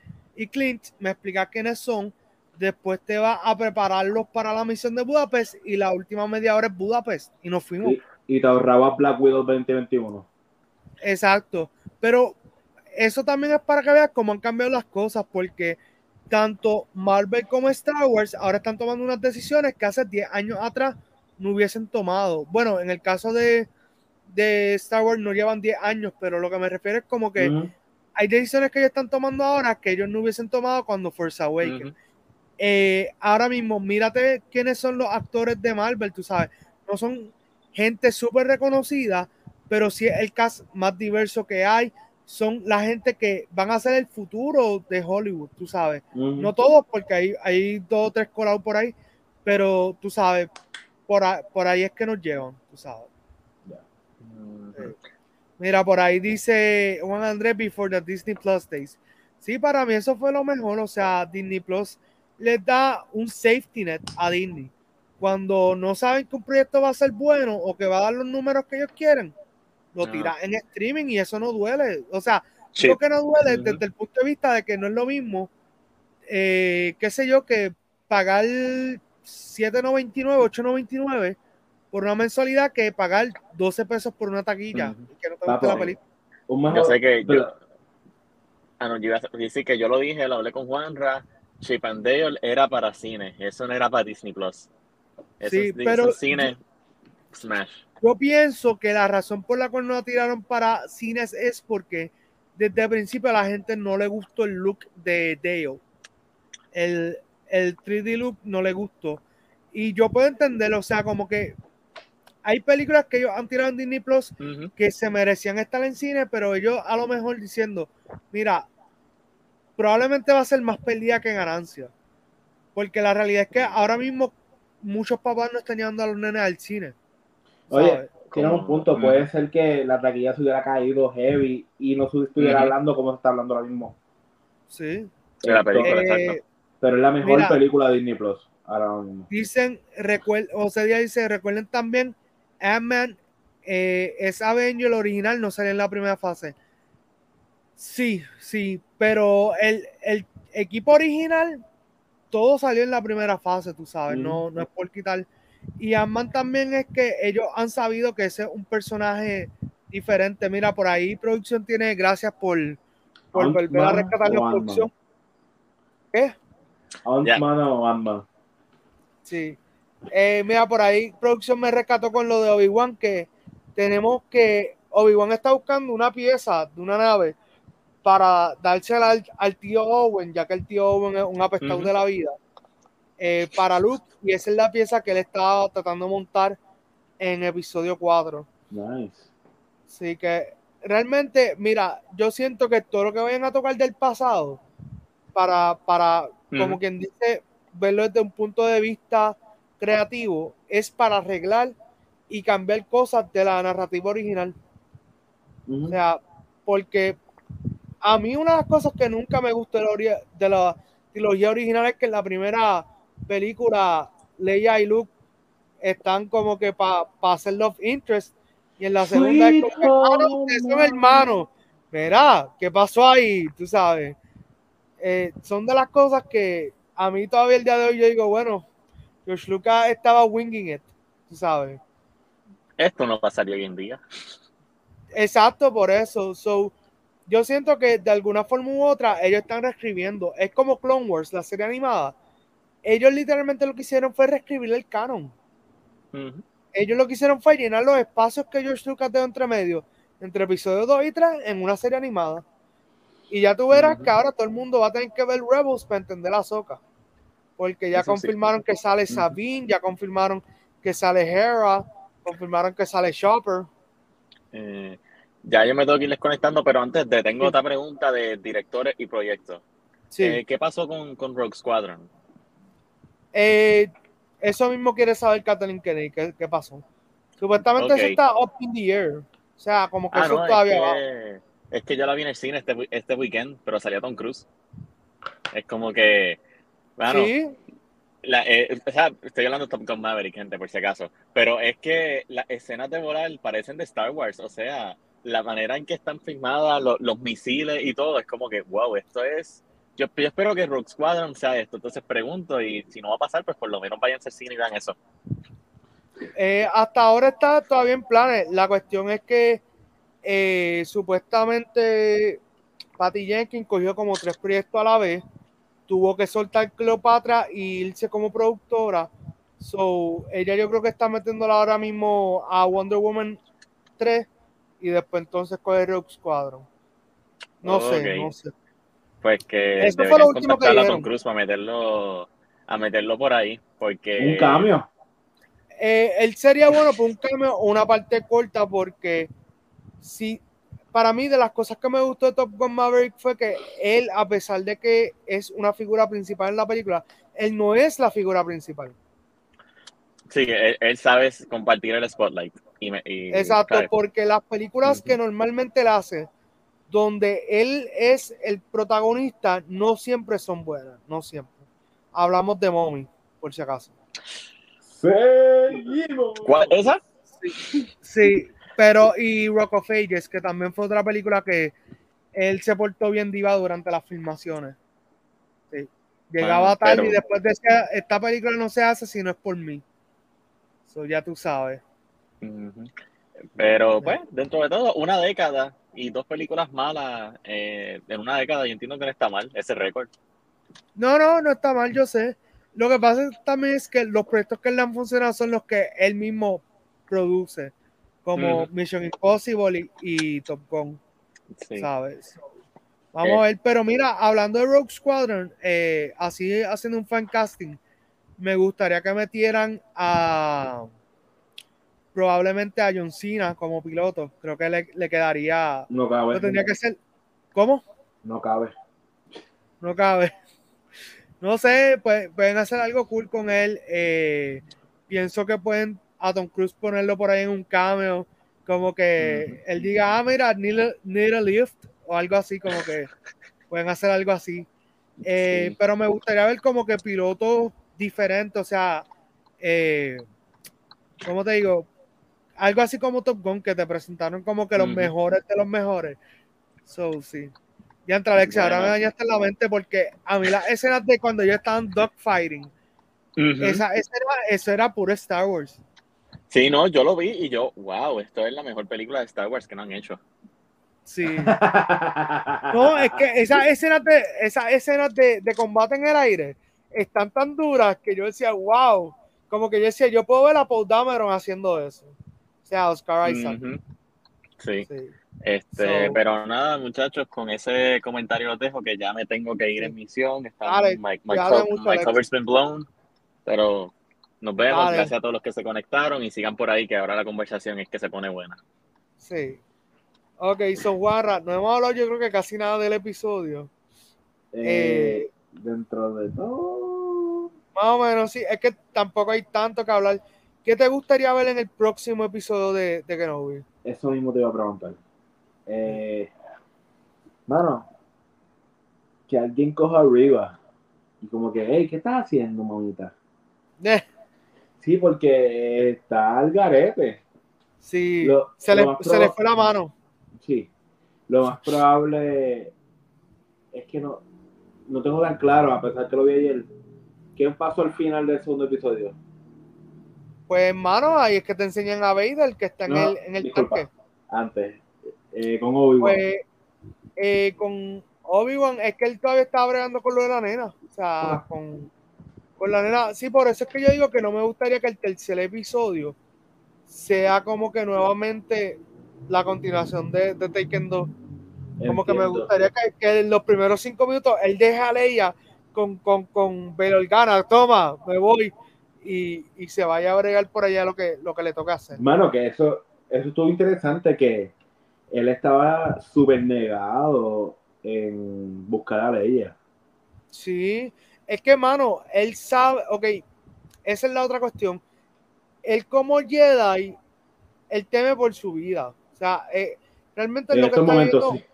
y Clint me explicar quiénes son después te va a prepararlos para la misión de Budapest y la última media hora es Budapest y nos fuimos. Y, te ahorraba Black Widow 2021. Exacto, pero eso también es para que veas cómo han cambiado las cosas, porque tanto Marvel como Star Wars ahora están tomando unas decisiones que hace 10 años atrás no hubiesen tomado. Bueno, en el caso de, de Star Wars no llevan 10 años, pero lo que me refiero es como que hay decisiones que ellos están tomando ahora que ellos no hubiesen tomado cuando Force Awakens. Eh, ahora mismo, mírate quiénes son los actores de Marvel, tú sabes, no son gente súper reconocida, pero sí es el cast más diverso que hay, son la gente que van a ser el futuro de Hollywood, tú sabes. No todos, porque hay, hay dos o tres colados por ahí, pero tú sabes, por, por ahí es que nos llevan, tú sabes. Mira, por ahí dice Juan Andrés before the Disney Plus days. Sí, para mí eso fue lo mejor, o sea, Disney Plus les da un safety net a Disney. Cuando no saben que un proyecto va a ser bueno o que va a dar los números que ellos quieren, lo tiran en streaming y eso no duele. O sea, lo que no duele desde el punto de vista de que no es lo mismo, eh, qué sé yo, que pagar 7.99, 8.99 por una mensualidad que pagar 12 pesos por una taquilla que no te gusta la película. Yo sé que yo, ah, no, yo iba a decir que yo lo dije, lo hablé con Juanra Chip and Dale era para cine, eso no era para Disney Plus. sí, pero cine Smash. Yo pienso que la razón por la cual no la tiraron para cines es porque desde el principio a la gente no le gustó el look de Dale. El, el 3D look no le gustó. Y yo puedo entenderlo, o sea, como que hay películas que ellos han tirado en Disney Plus que se merecían estar en cine, pero ellos a lo mejor diciendo, mira, probablemente va a ser más pérdida que ganancia. Porque la realidad es que ahora mismo muchos papás no están llevando a los nenes al cine. Oye, tiene un punto. Puede ser que la taquilla se hubiera caído heavy y no se estuviera hablando como se está hablando ahora mismo. Sí. la película, eh, Pero es la mejor película de Disney Plus. Dicen, recuerden, José Díaz dice, recuerden también, Ant-Man eh, es Avenger original, no sale en la primera fase. Sí, sí, pero el, equipo original, todo salió en la primera fase, tú sabes, no, no es por quitar. Y Ant-Man también es que ellos han sabido que ese es un personaje diferente. Mira, por ahí producción tiene gracias por, por volver a rescatar la producción. ¿Qué? Ant-Man o Ant-Man. Sí. Eh, mira, por ahí producción me rescató con lo de Obi-Wan, que tenemos que Obi-Wan está buscando una pieza de una nave para dársela al, tío Owen, ya que el tío Owen es un apestado de la vida, eh, para Luke, y esa es la pieza que él estaba tratando de montar en episodio 4. Nice. Así que realmente, mira, yo siento que todo lo que vayan a tocar del pasado, para, para como quien dice, verlo desde un punto de vista creativo, es para arreglar y cambiar cosas de la narrativa original. O sea, porque a mí una de las cosas que nunca me gustó de la, trilogía original es que en la primera película Leia y Luke están como que para hacer love interest y en la segunda es como que ah, son hermanos. Verá, ¿qué pasó ahí? Tú sabes. Eh, son de las cosas que a mí todavía el día de hoy yo digo, bueno, George Lucas estaba winging it, tú sabes. Esto no pasaría hoy en día. Exacto, por eso. So, yo siento que de alguna forma u otra ellos están reescribiendo. Es como Clone Wars, la serie animada. Ellos literalmente lo que hicieron fue reescribir el canon. Ellos lo que hicieron fue llenar los espacios que George Lucas dejó entre medio, entre episodios 2 y 3, en una serie animada. Y ya tú verás que ahora todo el mundo va a tener que ver Rebels para entender la soca. Porque ya confirmaron que sale Sabine, ya confirmaron que sale Hera, confirmaron que sale Chopper. Eh, ya yo me tengo que irles conectando, pero antes de, tengo otra pregunta de directores y proyectos. Eh, ¿Qué pasó con, con Rogue Squadron? Eh, eso mismo quiere saber Kathleen Kennedy, ¿qué, pasó? Supuestamente eso está up in the air. O sea, como que ah, eso todavía va. Es que yo la vi en el cine este, este weekend, pero salía Tom Cruise. Es como que. Bueno, sí. Eh, o sea, estoy hablando de Top Gun Maverick, gente, por si acaso. Pero es que las escenas de volar parecen de Star Wars. O sea, la manera en que están filmadas, los misiles y todo, es como que, wow, esto es. Yo, espero que Rogue Squadron sea esto. Entonces pregunto, y si no va a pasar, pues por lo menos vayan a ser cine y vean eso. Eh, hasta ahora está todavía en planes. La cuestión es que eh, supuestamente Patty Jenkins cogió como tres proyectos a la vez, tuvo que soltar Cleopatra y irse como productora. So, ella yo creo que está metiéndola ahora mismo a Wonder Woman 3 y después entonces coge Rogue Squadron. No sé, no sé. Pues que Eso fue lo último que a Tom Cruise para meterlo, a meterlo por ahí, porque... Un cambio. Eh, él sería bueno por un cambio o una parte corta porque sí, para mí de las cosas que me gustó de Top Gun Maverick fue que él, a pesar de que es una figura principal en la película, él no es la figura principal. Sí, él, sabe compartir el spotlight. Exacto, porque las películas que normalmente él hace, donde él es el protagonista, no siempre son buenas, no siempre. Hablamos de Mommy, por si acaso. Seguimos. ¿Cuál? ¿Esa? Sí, sí, pero, y Rock of Ages, que también fue otra película que él se portó bien diva durante las filmaciones. Sí. Llegaba tarde y después decía, esta película no se hace si no es por mí. Eso ya tú sabes. Pero, pues, dentro de todo, una década y dos películas malas eh, en una década, yo entiendo que no está mal ese récord. No, no, no está mal, yo sé. Lo que pasa también es que los proyectos que le han funcionado son los que él mismo produce como Mission Impossible y, Top Gun, ¿sabes? Vamos a ver, pero mira, hablando de Rogue Squadron, eh, así haciendo un fan casting, me gustaría que metieran a probablemente a John Cena como piloto. Creo que le, quedaría. No cabe. tendría que ser. ¿Cómo? No cabe. No cabe. No sé, pues, pueden hacer algo cool con él. Eh, pienso que pueden a Tom Cruise ponerlo por ahí en un cameo, como que él diga, ah, mira, need a, lift, o algo así, como que pueden hacer algo así. Eh, pero me gustaría ver como que pilotos diferentes, o sea, eh, ¿cómo te digo? Algo así como Top Gun, que te presentaron como que los mejores de los mejores. So, sí. Ya entra Alexia, ahora me dañaste la mente porque a mí las escenas de cuando yo estaba en dogfighting, esa, esa era, eso era puro Star Wars. Sí, no, yo lo vi y yo, wow, esto es la mejor película de Star Wars que no han hecho. Sí. No, es que esas escenas de, esas escenas de, combate en el aire están tan duras que yo decía, wow, como que yo decía, yo puedo ver a Paul Dameron haciendo eso. O sea, Oscar Isaac. sí. Este, pero nada, muchachos, con ese comentario los dejo que ya me tengo que ir en misión. Está my, my, cover's been blown, pero nos vemos, gracias a todos los que se conectaron y sigan por ahí que ahora la conversación es que se pone buena. Sí. Ok, so Guarra, no hemos hablado yo creo que casi nada del episodio. Eh, dentro de todo. Más o menos, sí. Es que tampoco hay tanto que hablar. ¿Qué te gustaría ver en el próximo episodio de, de Kenobi? Eso mismo te iba a preguntar. Eh, mano, que alguien coja arriba y como que, hey, ¿qué estás haciendo, mamita? Sí, porque está al garete. Sí, Lo- se, le, lo más se le fue la mano. Sí. Lo más probable es que no, no tengo tan claro, a pesar que lo vi ayer, ¿qué pasó al final del segundo episodio? Pues, hermano, ahí es que te enseñan a Vader, que está en el, en el disculpa, tanque. Antes, eh, con Obi-Wan. Pues, eh, con Obi-Wan, es que él todavía está bregando con lo de la nena. O sea, Ah. con, con la nena. Sí, por eso es que yo digo que no me gustaría que el tercer episodio sea como que nuevamente la continuación de, de Taken 2. Como que me gustaría que, que en los primeros cinco minutos él deje a Leia con, con, con Bail Organa, toma, me voy, y, y se vaya a bregar por allá lo que, lo que le toca hacer. Mano, que eso, eso estuvo interesante, que él estaba súper negado en buscar a Leia. Sí, es que, mano, él sabe, ok, esa es la otra cuestión. Él como Jedi, él teme por su vida. O sea, eh, realmente En lo que estos está momentos viendo- sí.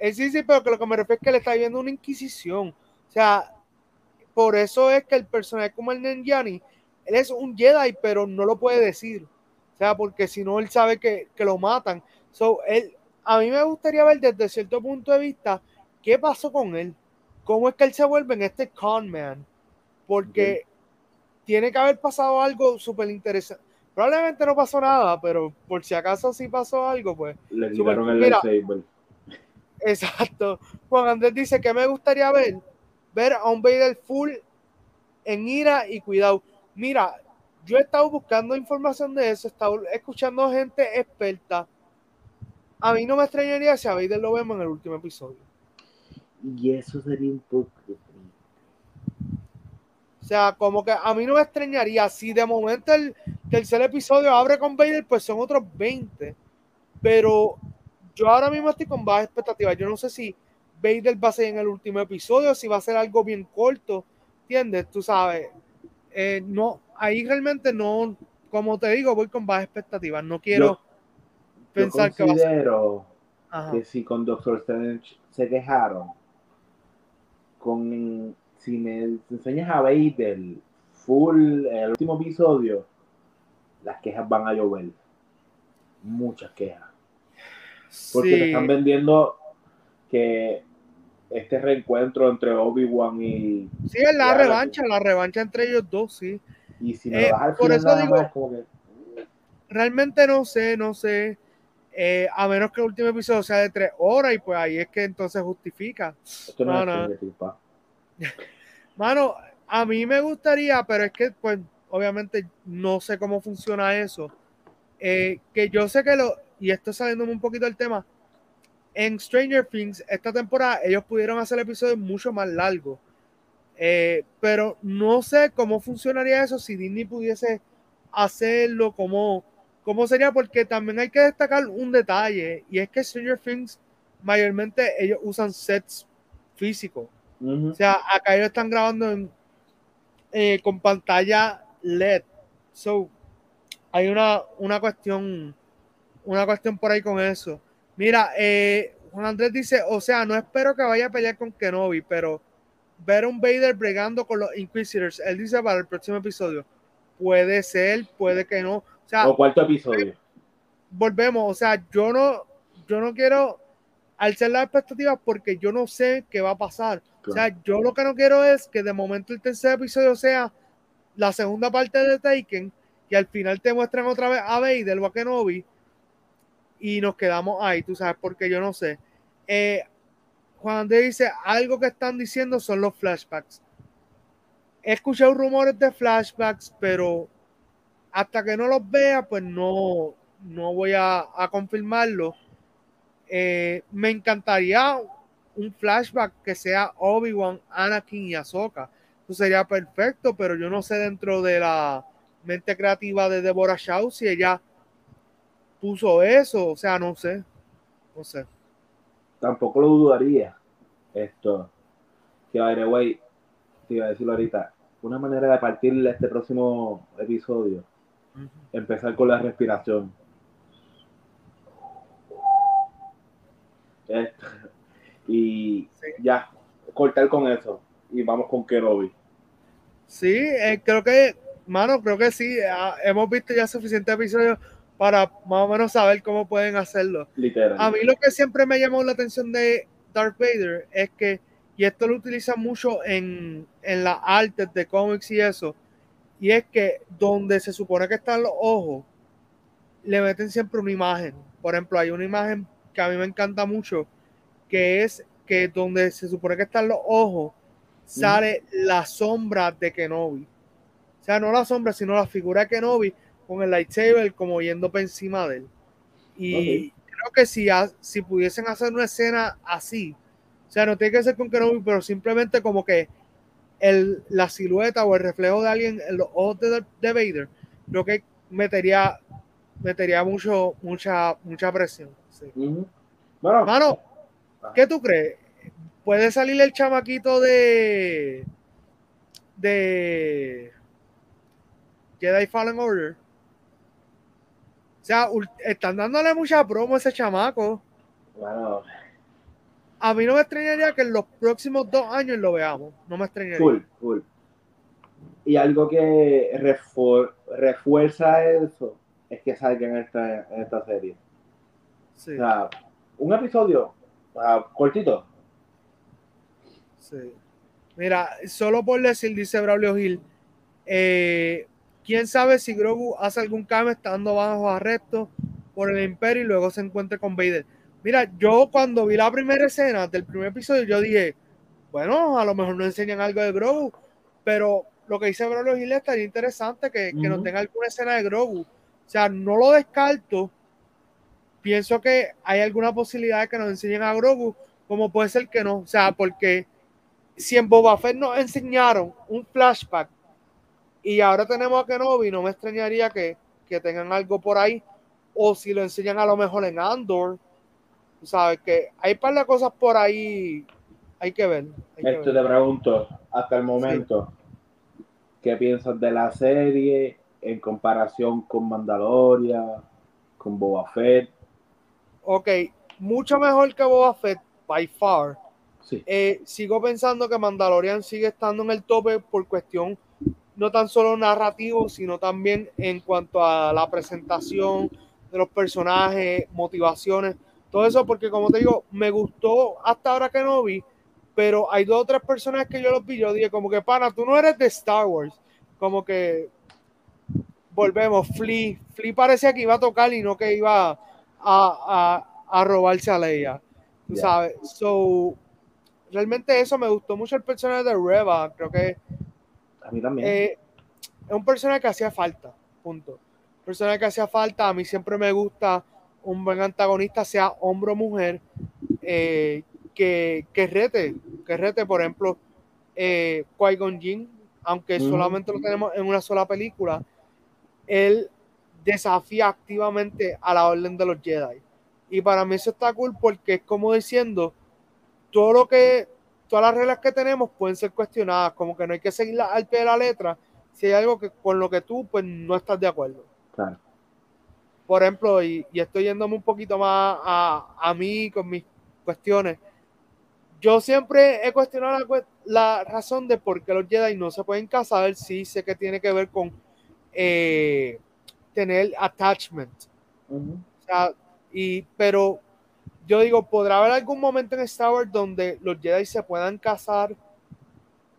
Eh, sí, sí, pero que lo que me refiero es que le está viendo una inquisición. O sea, por eso es que el personaje como el Nenjani, él es un Jedi, pero no lo puede decir. O sea, porque si no, él sabe que, que lo matan. So, él, a mí me gustaría ver desde cierto punto de vista qué pasó con él. ¿Cómo es que él se vuelve en este con man? Porque tiene que haber pasado algo súper interesante. Probablemente no pasó nada, pero por si acaso sí pasó algo, pues Le quitaron el mira. lightsaber. Exacto. Juan Andrés dice que me gustaría ver, ver a un Vader full en ira y cuidado. Mira, yo he estado buscando información de eso, he estado escuchando gente experta. A mí no me extrañaría si a Vader lo vemos en el último episodio. Y eso sería un poco. O sea, como que a mí no me extrañaría si de momento el tercer episodio abre con Vader, pues son otros 20. Pero yo ahora mismo estoy con bajas expectativas. Yo no sé si Vader va a ser en el último episodio, si va a ser algo bien corto. ¿Entiendes? Tú sabes. Eh, no, ahí realmente no, como te digo, voy con bajas expectativas. No quiero Yo- Yo pensar que va a ser. que si con Doctor Strange se quejaron, con si me enseñas a Vader full el último episodio, las quejas van a llover. Muchas quejas. Porque Sí. te están vendiendo que este reencuentro entre Obi-Wan y, Sí, es la revancha, la revancha entre ellos dos, sí. y si me Eh, das al por final eso digo- más, como que realmente no sé, no sé. Eh, a menos que el último episodio sea de tres horas y pues ahí es que entonces justifica. esto no, No, es. Mano, a mí me gustaría, pero es que pues obviamente no sé cómo funciona eso. Eh, que yo sé que lo, y esto saliéndome un poquito del tema, en Stranger Things esta temporada ellos pudieron hacer episodios mucho más largos. Eh, pero no sé cómo funcionaría eso si Disney pudiese hacerlo, cómo, cómo sería, porque también hay que destacar un detalle, y es que Stranger Things mayormente ellos usan sets físicos. O sea, acá ellos están grabando en, eh, con pantalla LED. So, hay una, una cuestión, una cuestión por ahí con eso. Mira, eh, Juan Andrés dice, o sea, no espero que vaya a pelear con Kenobi, pero ver a un Vader bregando con los Inquisitors, él dice para el próximo episodio, puede ser, puede que no. O sea, o cuarto episodio. volvemos, o sea, yo no, yo no quiero alzar las expectativas porque yo no sé qué va a pasar. O sea, yo lo que no quiero es que de momento el tercer episodio sea la segunda parte de Taken y al final te muestran otra vez a Vader o a Kenobi y nos quedamos ahí, tú sabes, porque yo no sé. Eh, Juan Andrés dice, algo que están diciendo son los flashbacks. He escuchado rumores de flashbacks, pero hasta que no los vea, pues no, no voy a, confirmarlo. Eh, me encantaría un flashback que sea Obi-Wan, Anakin y Ahsoka. Eso sería perfecto, pero yo no sé dentro de la mente creativa de Deborah Shaw si ella puso eso, o sea, no sé. No sé. Tampoco lo dudaría. Esto. Que, by the te iba a decirlo ahorita. Una manera de partir este próximo episodio. Empezar con la respiración. Esto. Y ya, cortar con eso. Y vamos con Kenobi. Sí, eh, creo que, mano, creo que sí. Ah, hemos visto ya suficientes episodios para más o menos saber cómo pueden hacerlo. Literal. A mí lo que siempre me llamó la atención de Darth Vader es que, y esto lo utilizan mucho en, en las artes de cómics y eso, y es que donde se supone que están los ojos, le meten siempre una imagen. Por ejemplo, hay una imagen que a mí me encanta mucho, que es que donde se supone que están los ojos, sale la sombra de Kenobi. O sea, no la sombra, sino la figura de Kenobi con el lightsaber como yendo por encima de él. Y creo que si, si pudiesen hacer una escena así, o sea, no tiene que ser con Kenobi, pero simplemente como que el, la silueta o el reflejo de alguien en los ojos de, Vader, creo que metería, metería mucho, mucha, mucha presión. bueno, Mano, ¿qué tú crees? puede salir el chamaquito de de Jedi Fallen Order. O sea, están dándole mucha promo a ese chamaco. Bueno. A mí no me extrañaría que en los próximos dos años lo veamos. No me extrañaría. Cool, cool. Y algo que refuerza eso es que salga en esta, en esta serie. Sí. O sea, un episodio cortito, Mira, solo por decir, dice Braulio Gil, eh, quién sabe si Grogu hace algún cambio estando bajo arresto por el Imperio y luego se encuentre con Vader. Mira, yo cuando vi la primera escena del primer episodio, yo dije, bueno, a lo mejor no enseñan algo de Grogu, pero lo que dice Braulio Gil estaría interesante que, que nos tenga alguna escena de Grogu. O sea, no lo descarto. Pienso que hay alguna posibilidad de que nos enseñen a Grogu, como puede ser que no. O sea, porque si en Boba Fett nos enseñaron un flashback y ahora tenemos a Kenobi, no me extrañaría que, tengan algo por ahí, o si lo enseñan a lo mejor en Andor, sabes que hay par de cosas por ahí, hay que ver. Esto te pregunto, hasta el momento, ¿qué piensas de la serie en comparación con Mandalorian, con Boba Fett? Ok, mucho mejor que Boba Fett, by far eh, sigo pensando que Mandalorian sigue estando en el tope por cuestión no tan solo narrativo, sino también en cuanto a la presentación de los personajes, motivaciones, todo eso, porque como te digo, me gustó hasta ahora que no vi, pero hay dos o tres personas que yo los vi, yo dije como que, pana, tú no eres de Star Wars, como que volvemos, Flea, Flea parecía que iba a tocar y no que iba a, a, a robarse a Leia, tú sabes, so realmente eso me gustó mucho el personaje de Reva. Creo que. A mí también. Eh, es un personaje que hacía falta. Punto. Un personaje que hacía falta. A mí siempre me gusta un buen antagonista, sea hombre o mujer, eh, que, que, rete. Que rete, por ejemplo, eh, Qui-Gon Jinn, aunque solamente lo tenemos en una sola película, él desafía activamente a la orden de los Jedi. Y para mí eso está cool porque es como diciendo todo lo que, todas las reglas que tenemos pueden ser cuestionadas, como que no hay que seguirlas al pie de la letra si hay algo que con lo que tú pues no estás de acuerdo. Claro. Por ejemplo, y, estoy yéndome un poquito más a, a mí con mis cuestiones. Yo siempre he cuestionado la, razón de por qué los Jedi no se pueden casar. Sí sé que tiene que ver con eh, tener attachment. o sea, y, pero yo digo, ¿podrá haber algún momento en Star Wars donde los Jedi se puedan casar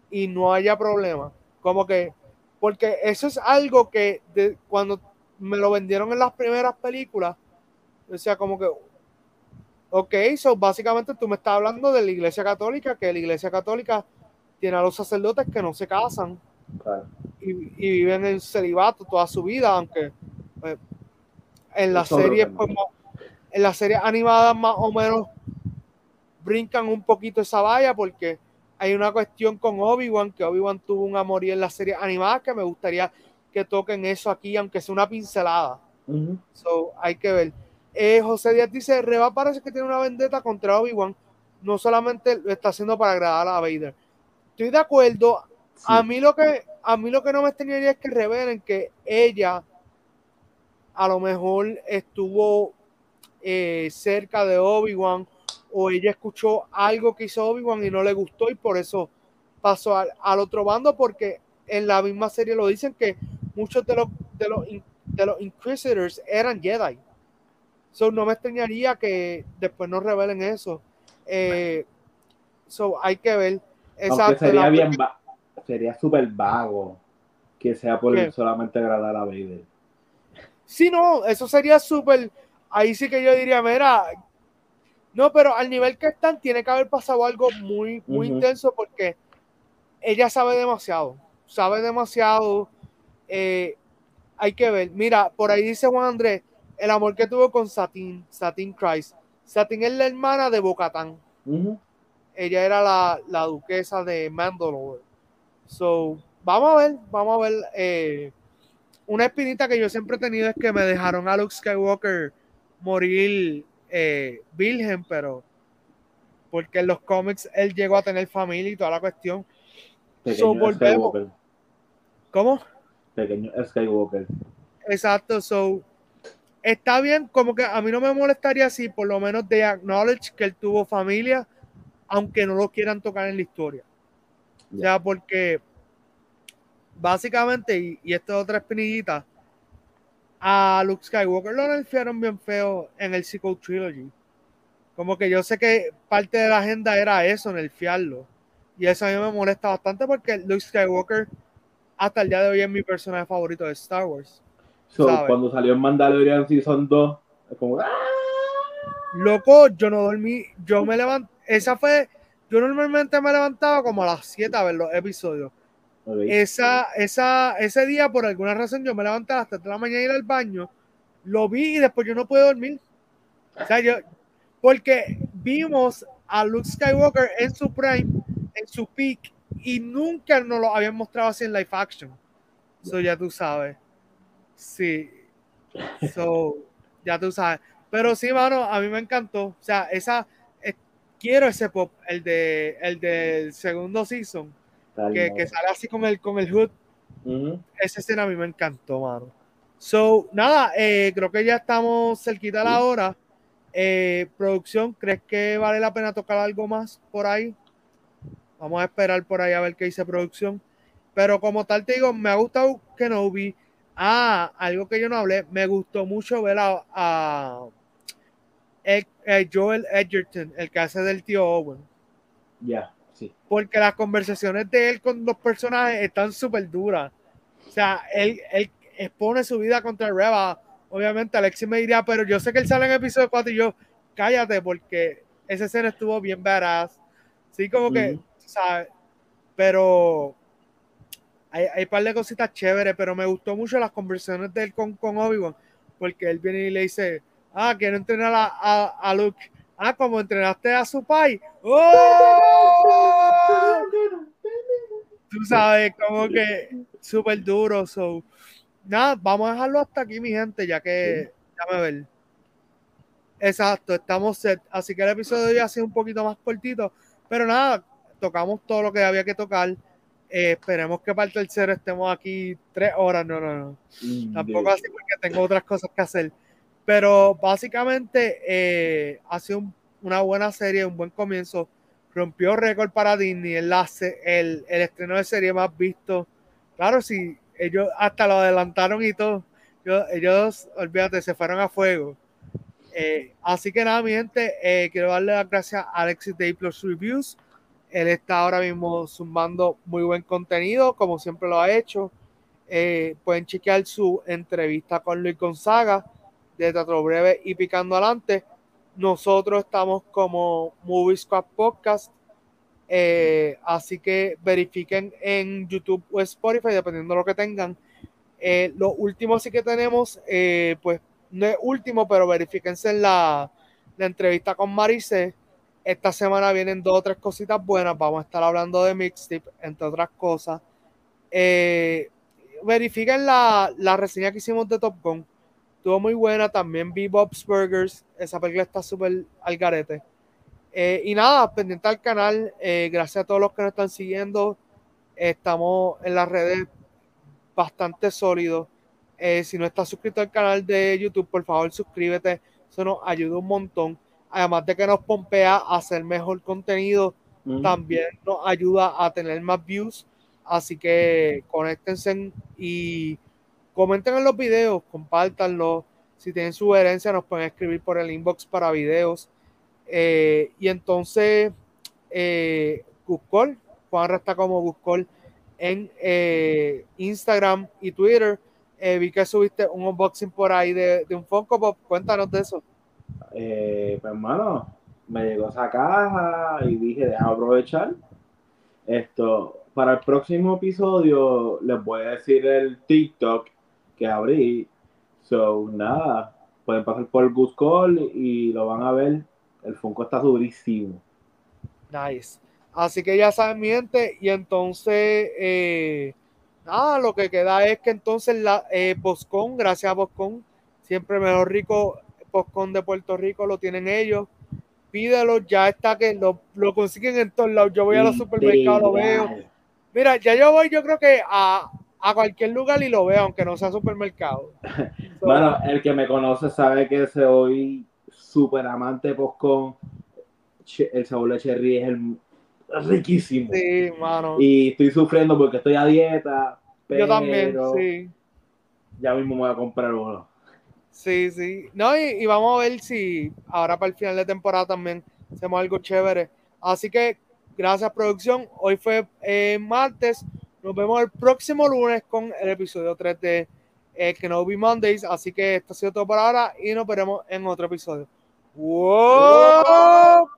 y no haya problema? Como que, porque eso es algo que cuando me lo vendieron en las primeras películas, o sea, como que, ok, so básicamente tú me estás hablando de la Iglesia Católica, que la Iglesia Católica tiene a los sacerdotes que no se casan. Y, viven en celibato toda su vida, aunque en la serie pues, en las series animadas más o menos brincan un poquito esa valla porque hay una cuestión con Obi-Wan, que Obi-Wan tuvo un amorío en las series animadas que me gustaría que toquen eso aquí, aunque sea una pincelada. So, hay que ver. Eh, José Díaz dice, Reba parece que tiene una vendetta contra Obi-Wan, no solamente lo está haciendo para agradar a Vader. Estoy de acuerdo. A mí lo que a mí lo que no me extrañaría es que revelen que ella a lo mejor estuvo eh, cerca de Obi-Wan o ella escuchó algo que hizo Obi-Wan y no le gustó y por eso pasó al, otro bando porque en la misma serie lo dicen que muchos de los de los, de los Inquisitors eran Jedi. So, no me extrañaría que después no revelen eso. Eh, so, hay que ver. Sería bien sería súper vago que sea por solamente agradar a Vader. Sí, no, eso sería súper. Ahí sí que yo diría, mira, no, pero al nivel que están, tiene que haber pasado algo muy, muy intenso porque ella sabe demasiado. Sabe demasiado. Eh, hay que ver. Mira, por ahí dice Juan Andrés, el amor que tuvo con Satin, Satin Christ. Satin es la hermana de Bocatán. Ella era la, duquesa de Mandalore. So, vamos a ver, vamos a ver. Eh, una espinita que yo siempre he tenido es que me dejaron a Luke Skywalker morir eh, virgen, pero porque en los cómics él llegó a tener familia y toda la cuestión. so, volvemos. ¿Cómo? Pequeño Skywalker. Exacto, so está bien, como que a mí no me molestaría si por lo menos de acknowledge que él tuvo familia, aunque no lo quieran tocar en la historia. Ya, porque básicamente, y, esto es otra espinillita, a Luke Skywalker lo nerfearon bien feo en el Sequel Trilogy. Como que yo sé que parte de la agenda era eso, nerfearlo. Y eso a mí me molesta bastante porque Luke Skywalker hasta el día de hoy es mi personaje favorito de Star Wars. cuando salió en Mandalorian Season 2, es como... ¡ah! Loco, yo no dormí, yo me levanté, esa fue yo normalmente me levantaba como a las 7 a ver los episodios. Esa, esa, ese día, por alguna razón, yo me levanté a las 3 de la mañana y ir al baño, lo vi y después yo no pude dormir. O sea, yo, porque vimos a Luke Skywalker en su prime, en su peak, y nunca nos lo habían mostrado así en live action. Eso ya tú sabes. Sí. So, ya tú sabes. Pero sí, mano, a mí me encantó. O sea, esa, quiero ese pop, el de el del segundo season, que, que, sale así con el con el hood. Esa escena a mí me encantó, mano. So, nada, eh, creo que ya estamos cerquita a la hora. Eh, producción, ¿crees que vale la pena tocar algo más por ahí? Vamos a esperar por ahí a ver qué dice producción. Pero como tal te digo, me ha gustado Kenobi. Ah, algo que yo no hablé, me gustó mucho ver a Joel Edgerton, el que hace del tío Owen. Ya, sí. Porque las conversaciones de él con los personajes están súper duras. O sea, él, él, expone su vida contra Reba. Obviamente, Alexis me diría, pero yo sé que él sale en episodio 4 y yo, cállate, porque esa escena estuvo bien veraz. Sí, como que, ¿sabes? Pero hay, hay un par de cositas chéveres, pero me gustó mucho las conversaciones de él con, con Obi-Wan, porque él viene y le dice, Ah, quiero entrenar a, a, Luke. Ah, como entrenaste a su pai. ¡Oh! Tú sabes, como que súper duro. So. Nada, vamos a dejarlo hasta aquí, mi gente, ya que, déjame ver. Exacto, estamos set. Así que el episodio de hoy ha sido un poquito más cortito. Pero nada, tocamos todo lo que había que tocar. Eh, esperemos que para el tercero estemos aquí tres horas. No, no, no. Mm, Tampoco así porque tengo otras cosas que hacer. Pero básicamente eh, ha sido una buena serie, un buen comienzo. Rompió récord para Disney, el, el, el estreno de serie más visto. Claro, sí, ellos hasta lo adelantaron y todo. Ellos, olvídate, se fueron a fuego. Eh, así que nada, mi gente, eh, quiero darle las gracias a Alexis de Plus Reviews. Él está ahora mismo sumando muy buen contenido, como siempre lo ha hecho. pueden chequear su entrevista con Luis Gonzaga de Teatro Breve y Picando Adelante. Nosotros estamos como Movie Squad Podcast. Eh, así que verifiquen en YouTube o Spotify, dependiendo de lo que tengan. Eh, lo último sí que tenemos, eh, pues no es último, pero verifíquense en la, la entrevista con Marice. Esta semana vienen dos o tres cositas buenas. Vamos a estar hablando de mixtape, entre otras cosas. verifiquen la, la reseña que hicimos de Top Gun Estuvo muy buena. También vi Bob's Burgers. Esa película está súper al garete. Eh, y nada, pendiente al canal. Eh, gracias a todos los que nos están siguiendo. Estamos en las redes bastante sólidos. Eh, si no estás suscrito al canal de YouTube, por favor suscríbete. Eso nos ayuda un montón. Además de que nos pompea a hacer mejor contenido, también nos ayuda a tener más views. Así que conéctense y comenten en los videos, compártanlo. Si tienen sugerencias, nos pueden escribir por el inbox para videos. Eh, y entonces, eh, Juan está como Guscol en eh, Instagram y Twitter. Eh, vi que subiste un unboxing por ahí de, un Funko Pop. Cuéntanos de eso. Pues, hermano, me llegó esa caja y dije, déjame aprovechar. Esto, para el próximo episodio les voy a decir el TikTok que abrí. So, nada, pueden pasar por Good Call y lo van a ver. El Funko está durísimo. Nice. Así que ya saben, mi gente. Y entonces, eh, nada, lo que queda es que entonces la eh, gracias a Boscon, siempre mejor rico Boscon de Puerto Rico lo tienen ellos. Pídelo, ya está que lo, lo consiguen en todos lados. Yo voy a los supermercados, lo veo. Mira, ya yo voy, yo creo que a, a cualquier lugar y lo veo, aunque no sea supermercado. bueno, el que me conoce sabe que soy súper amante de Postcon. El sabor de cherry es el riquísimo. Sí, mano. Y estoy sufriendo porque estoy a dieta. Pero Yo también, sí. Ya mismo me voy a comprar uno. Sí, sí. No, y, vamos a ver si ahora para el final de temporada también hacemos algo chévere. Así que, gracias, producción. Hoy fue eh, martes. Nos vemos el próximo lunes con el episodio 3 de eh, Kenobi Mondays. Así que esto ha sido todo por ahora y nos veremos en otro episodio. ¡Wow!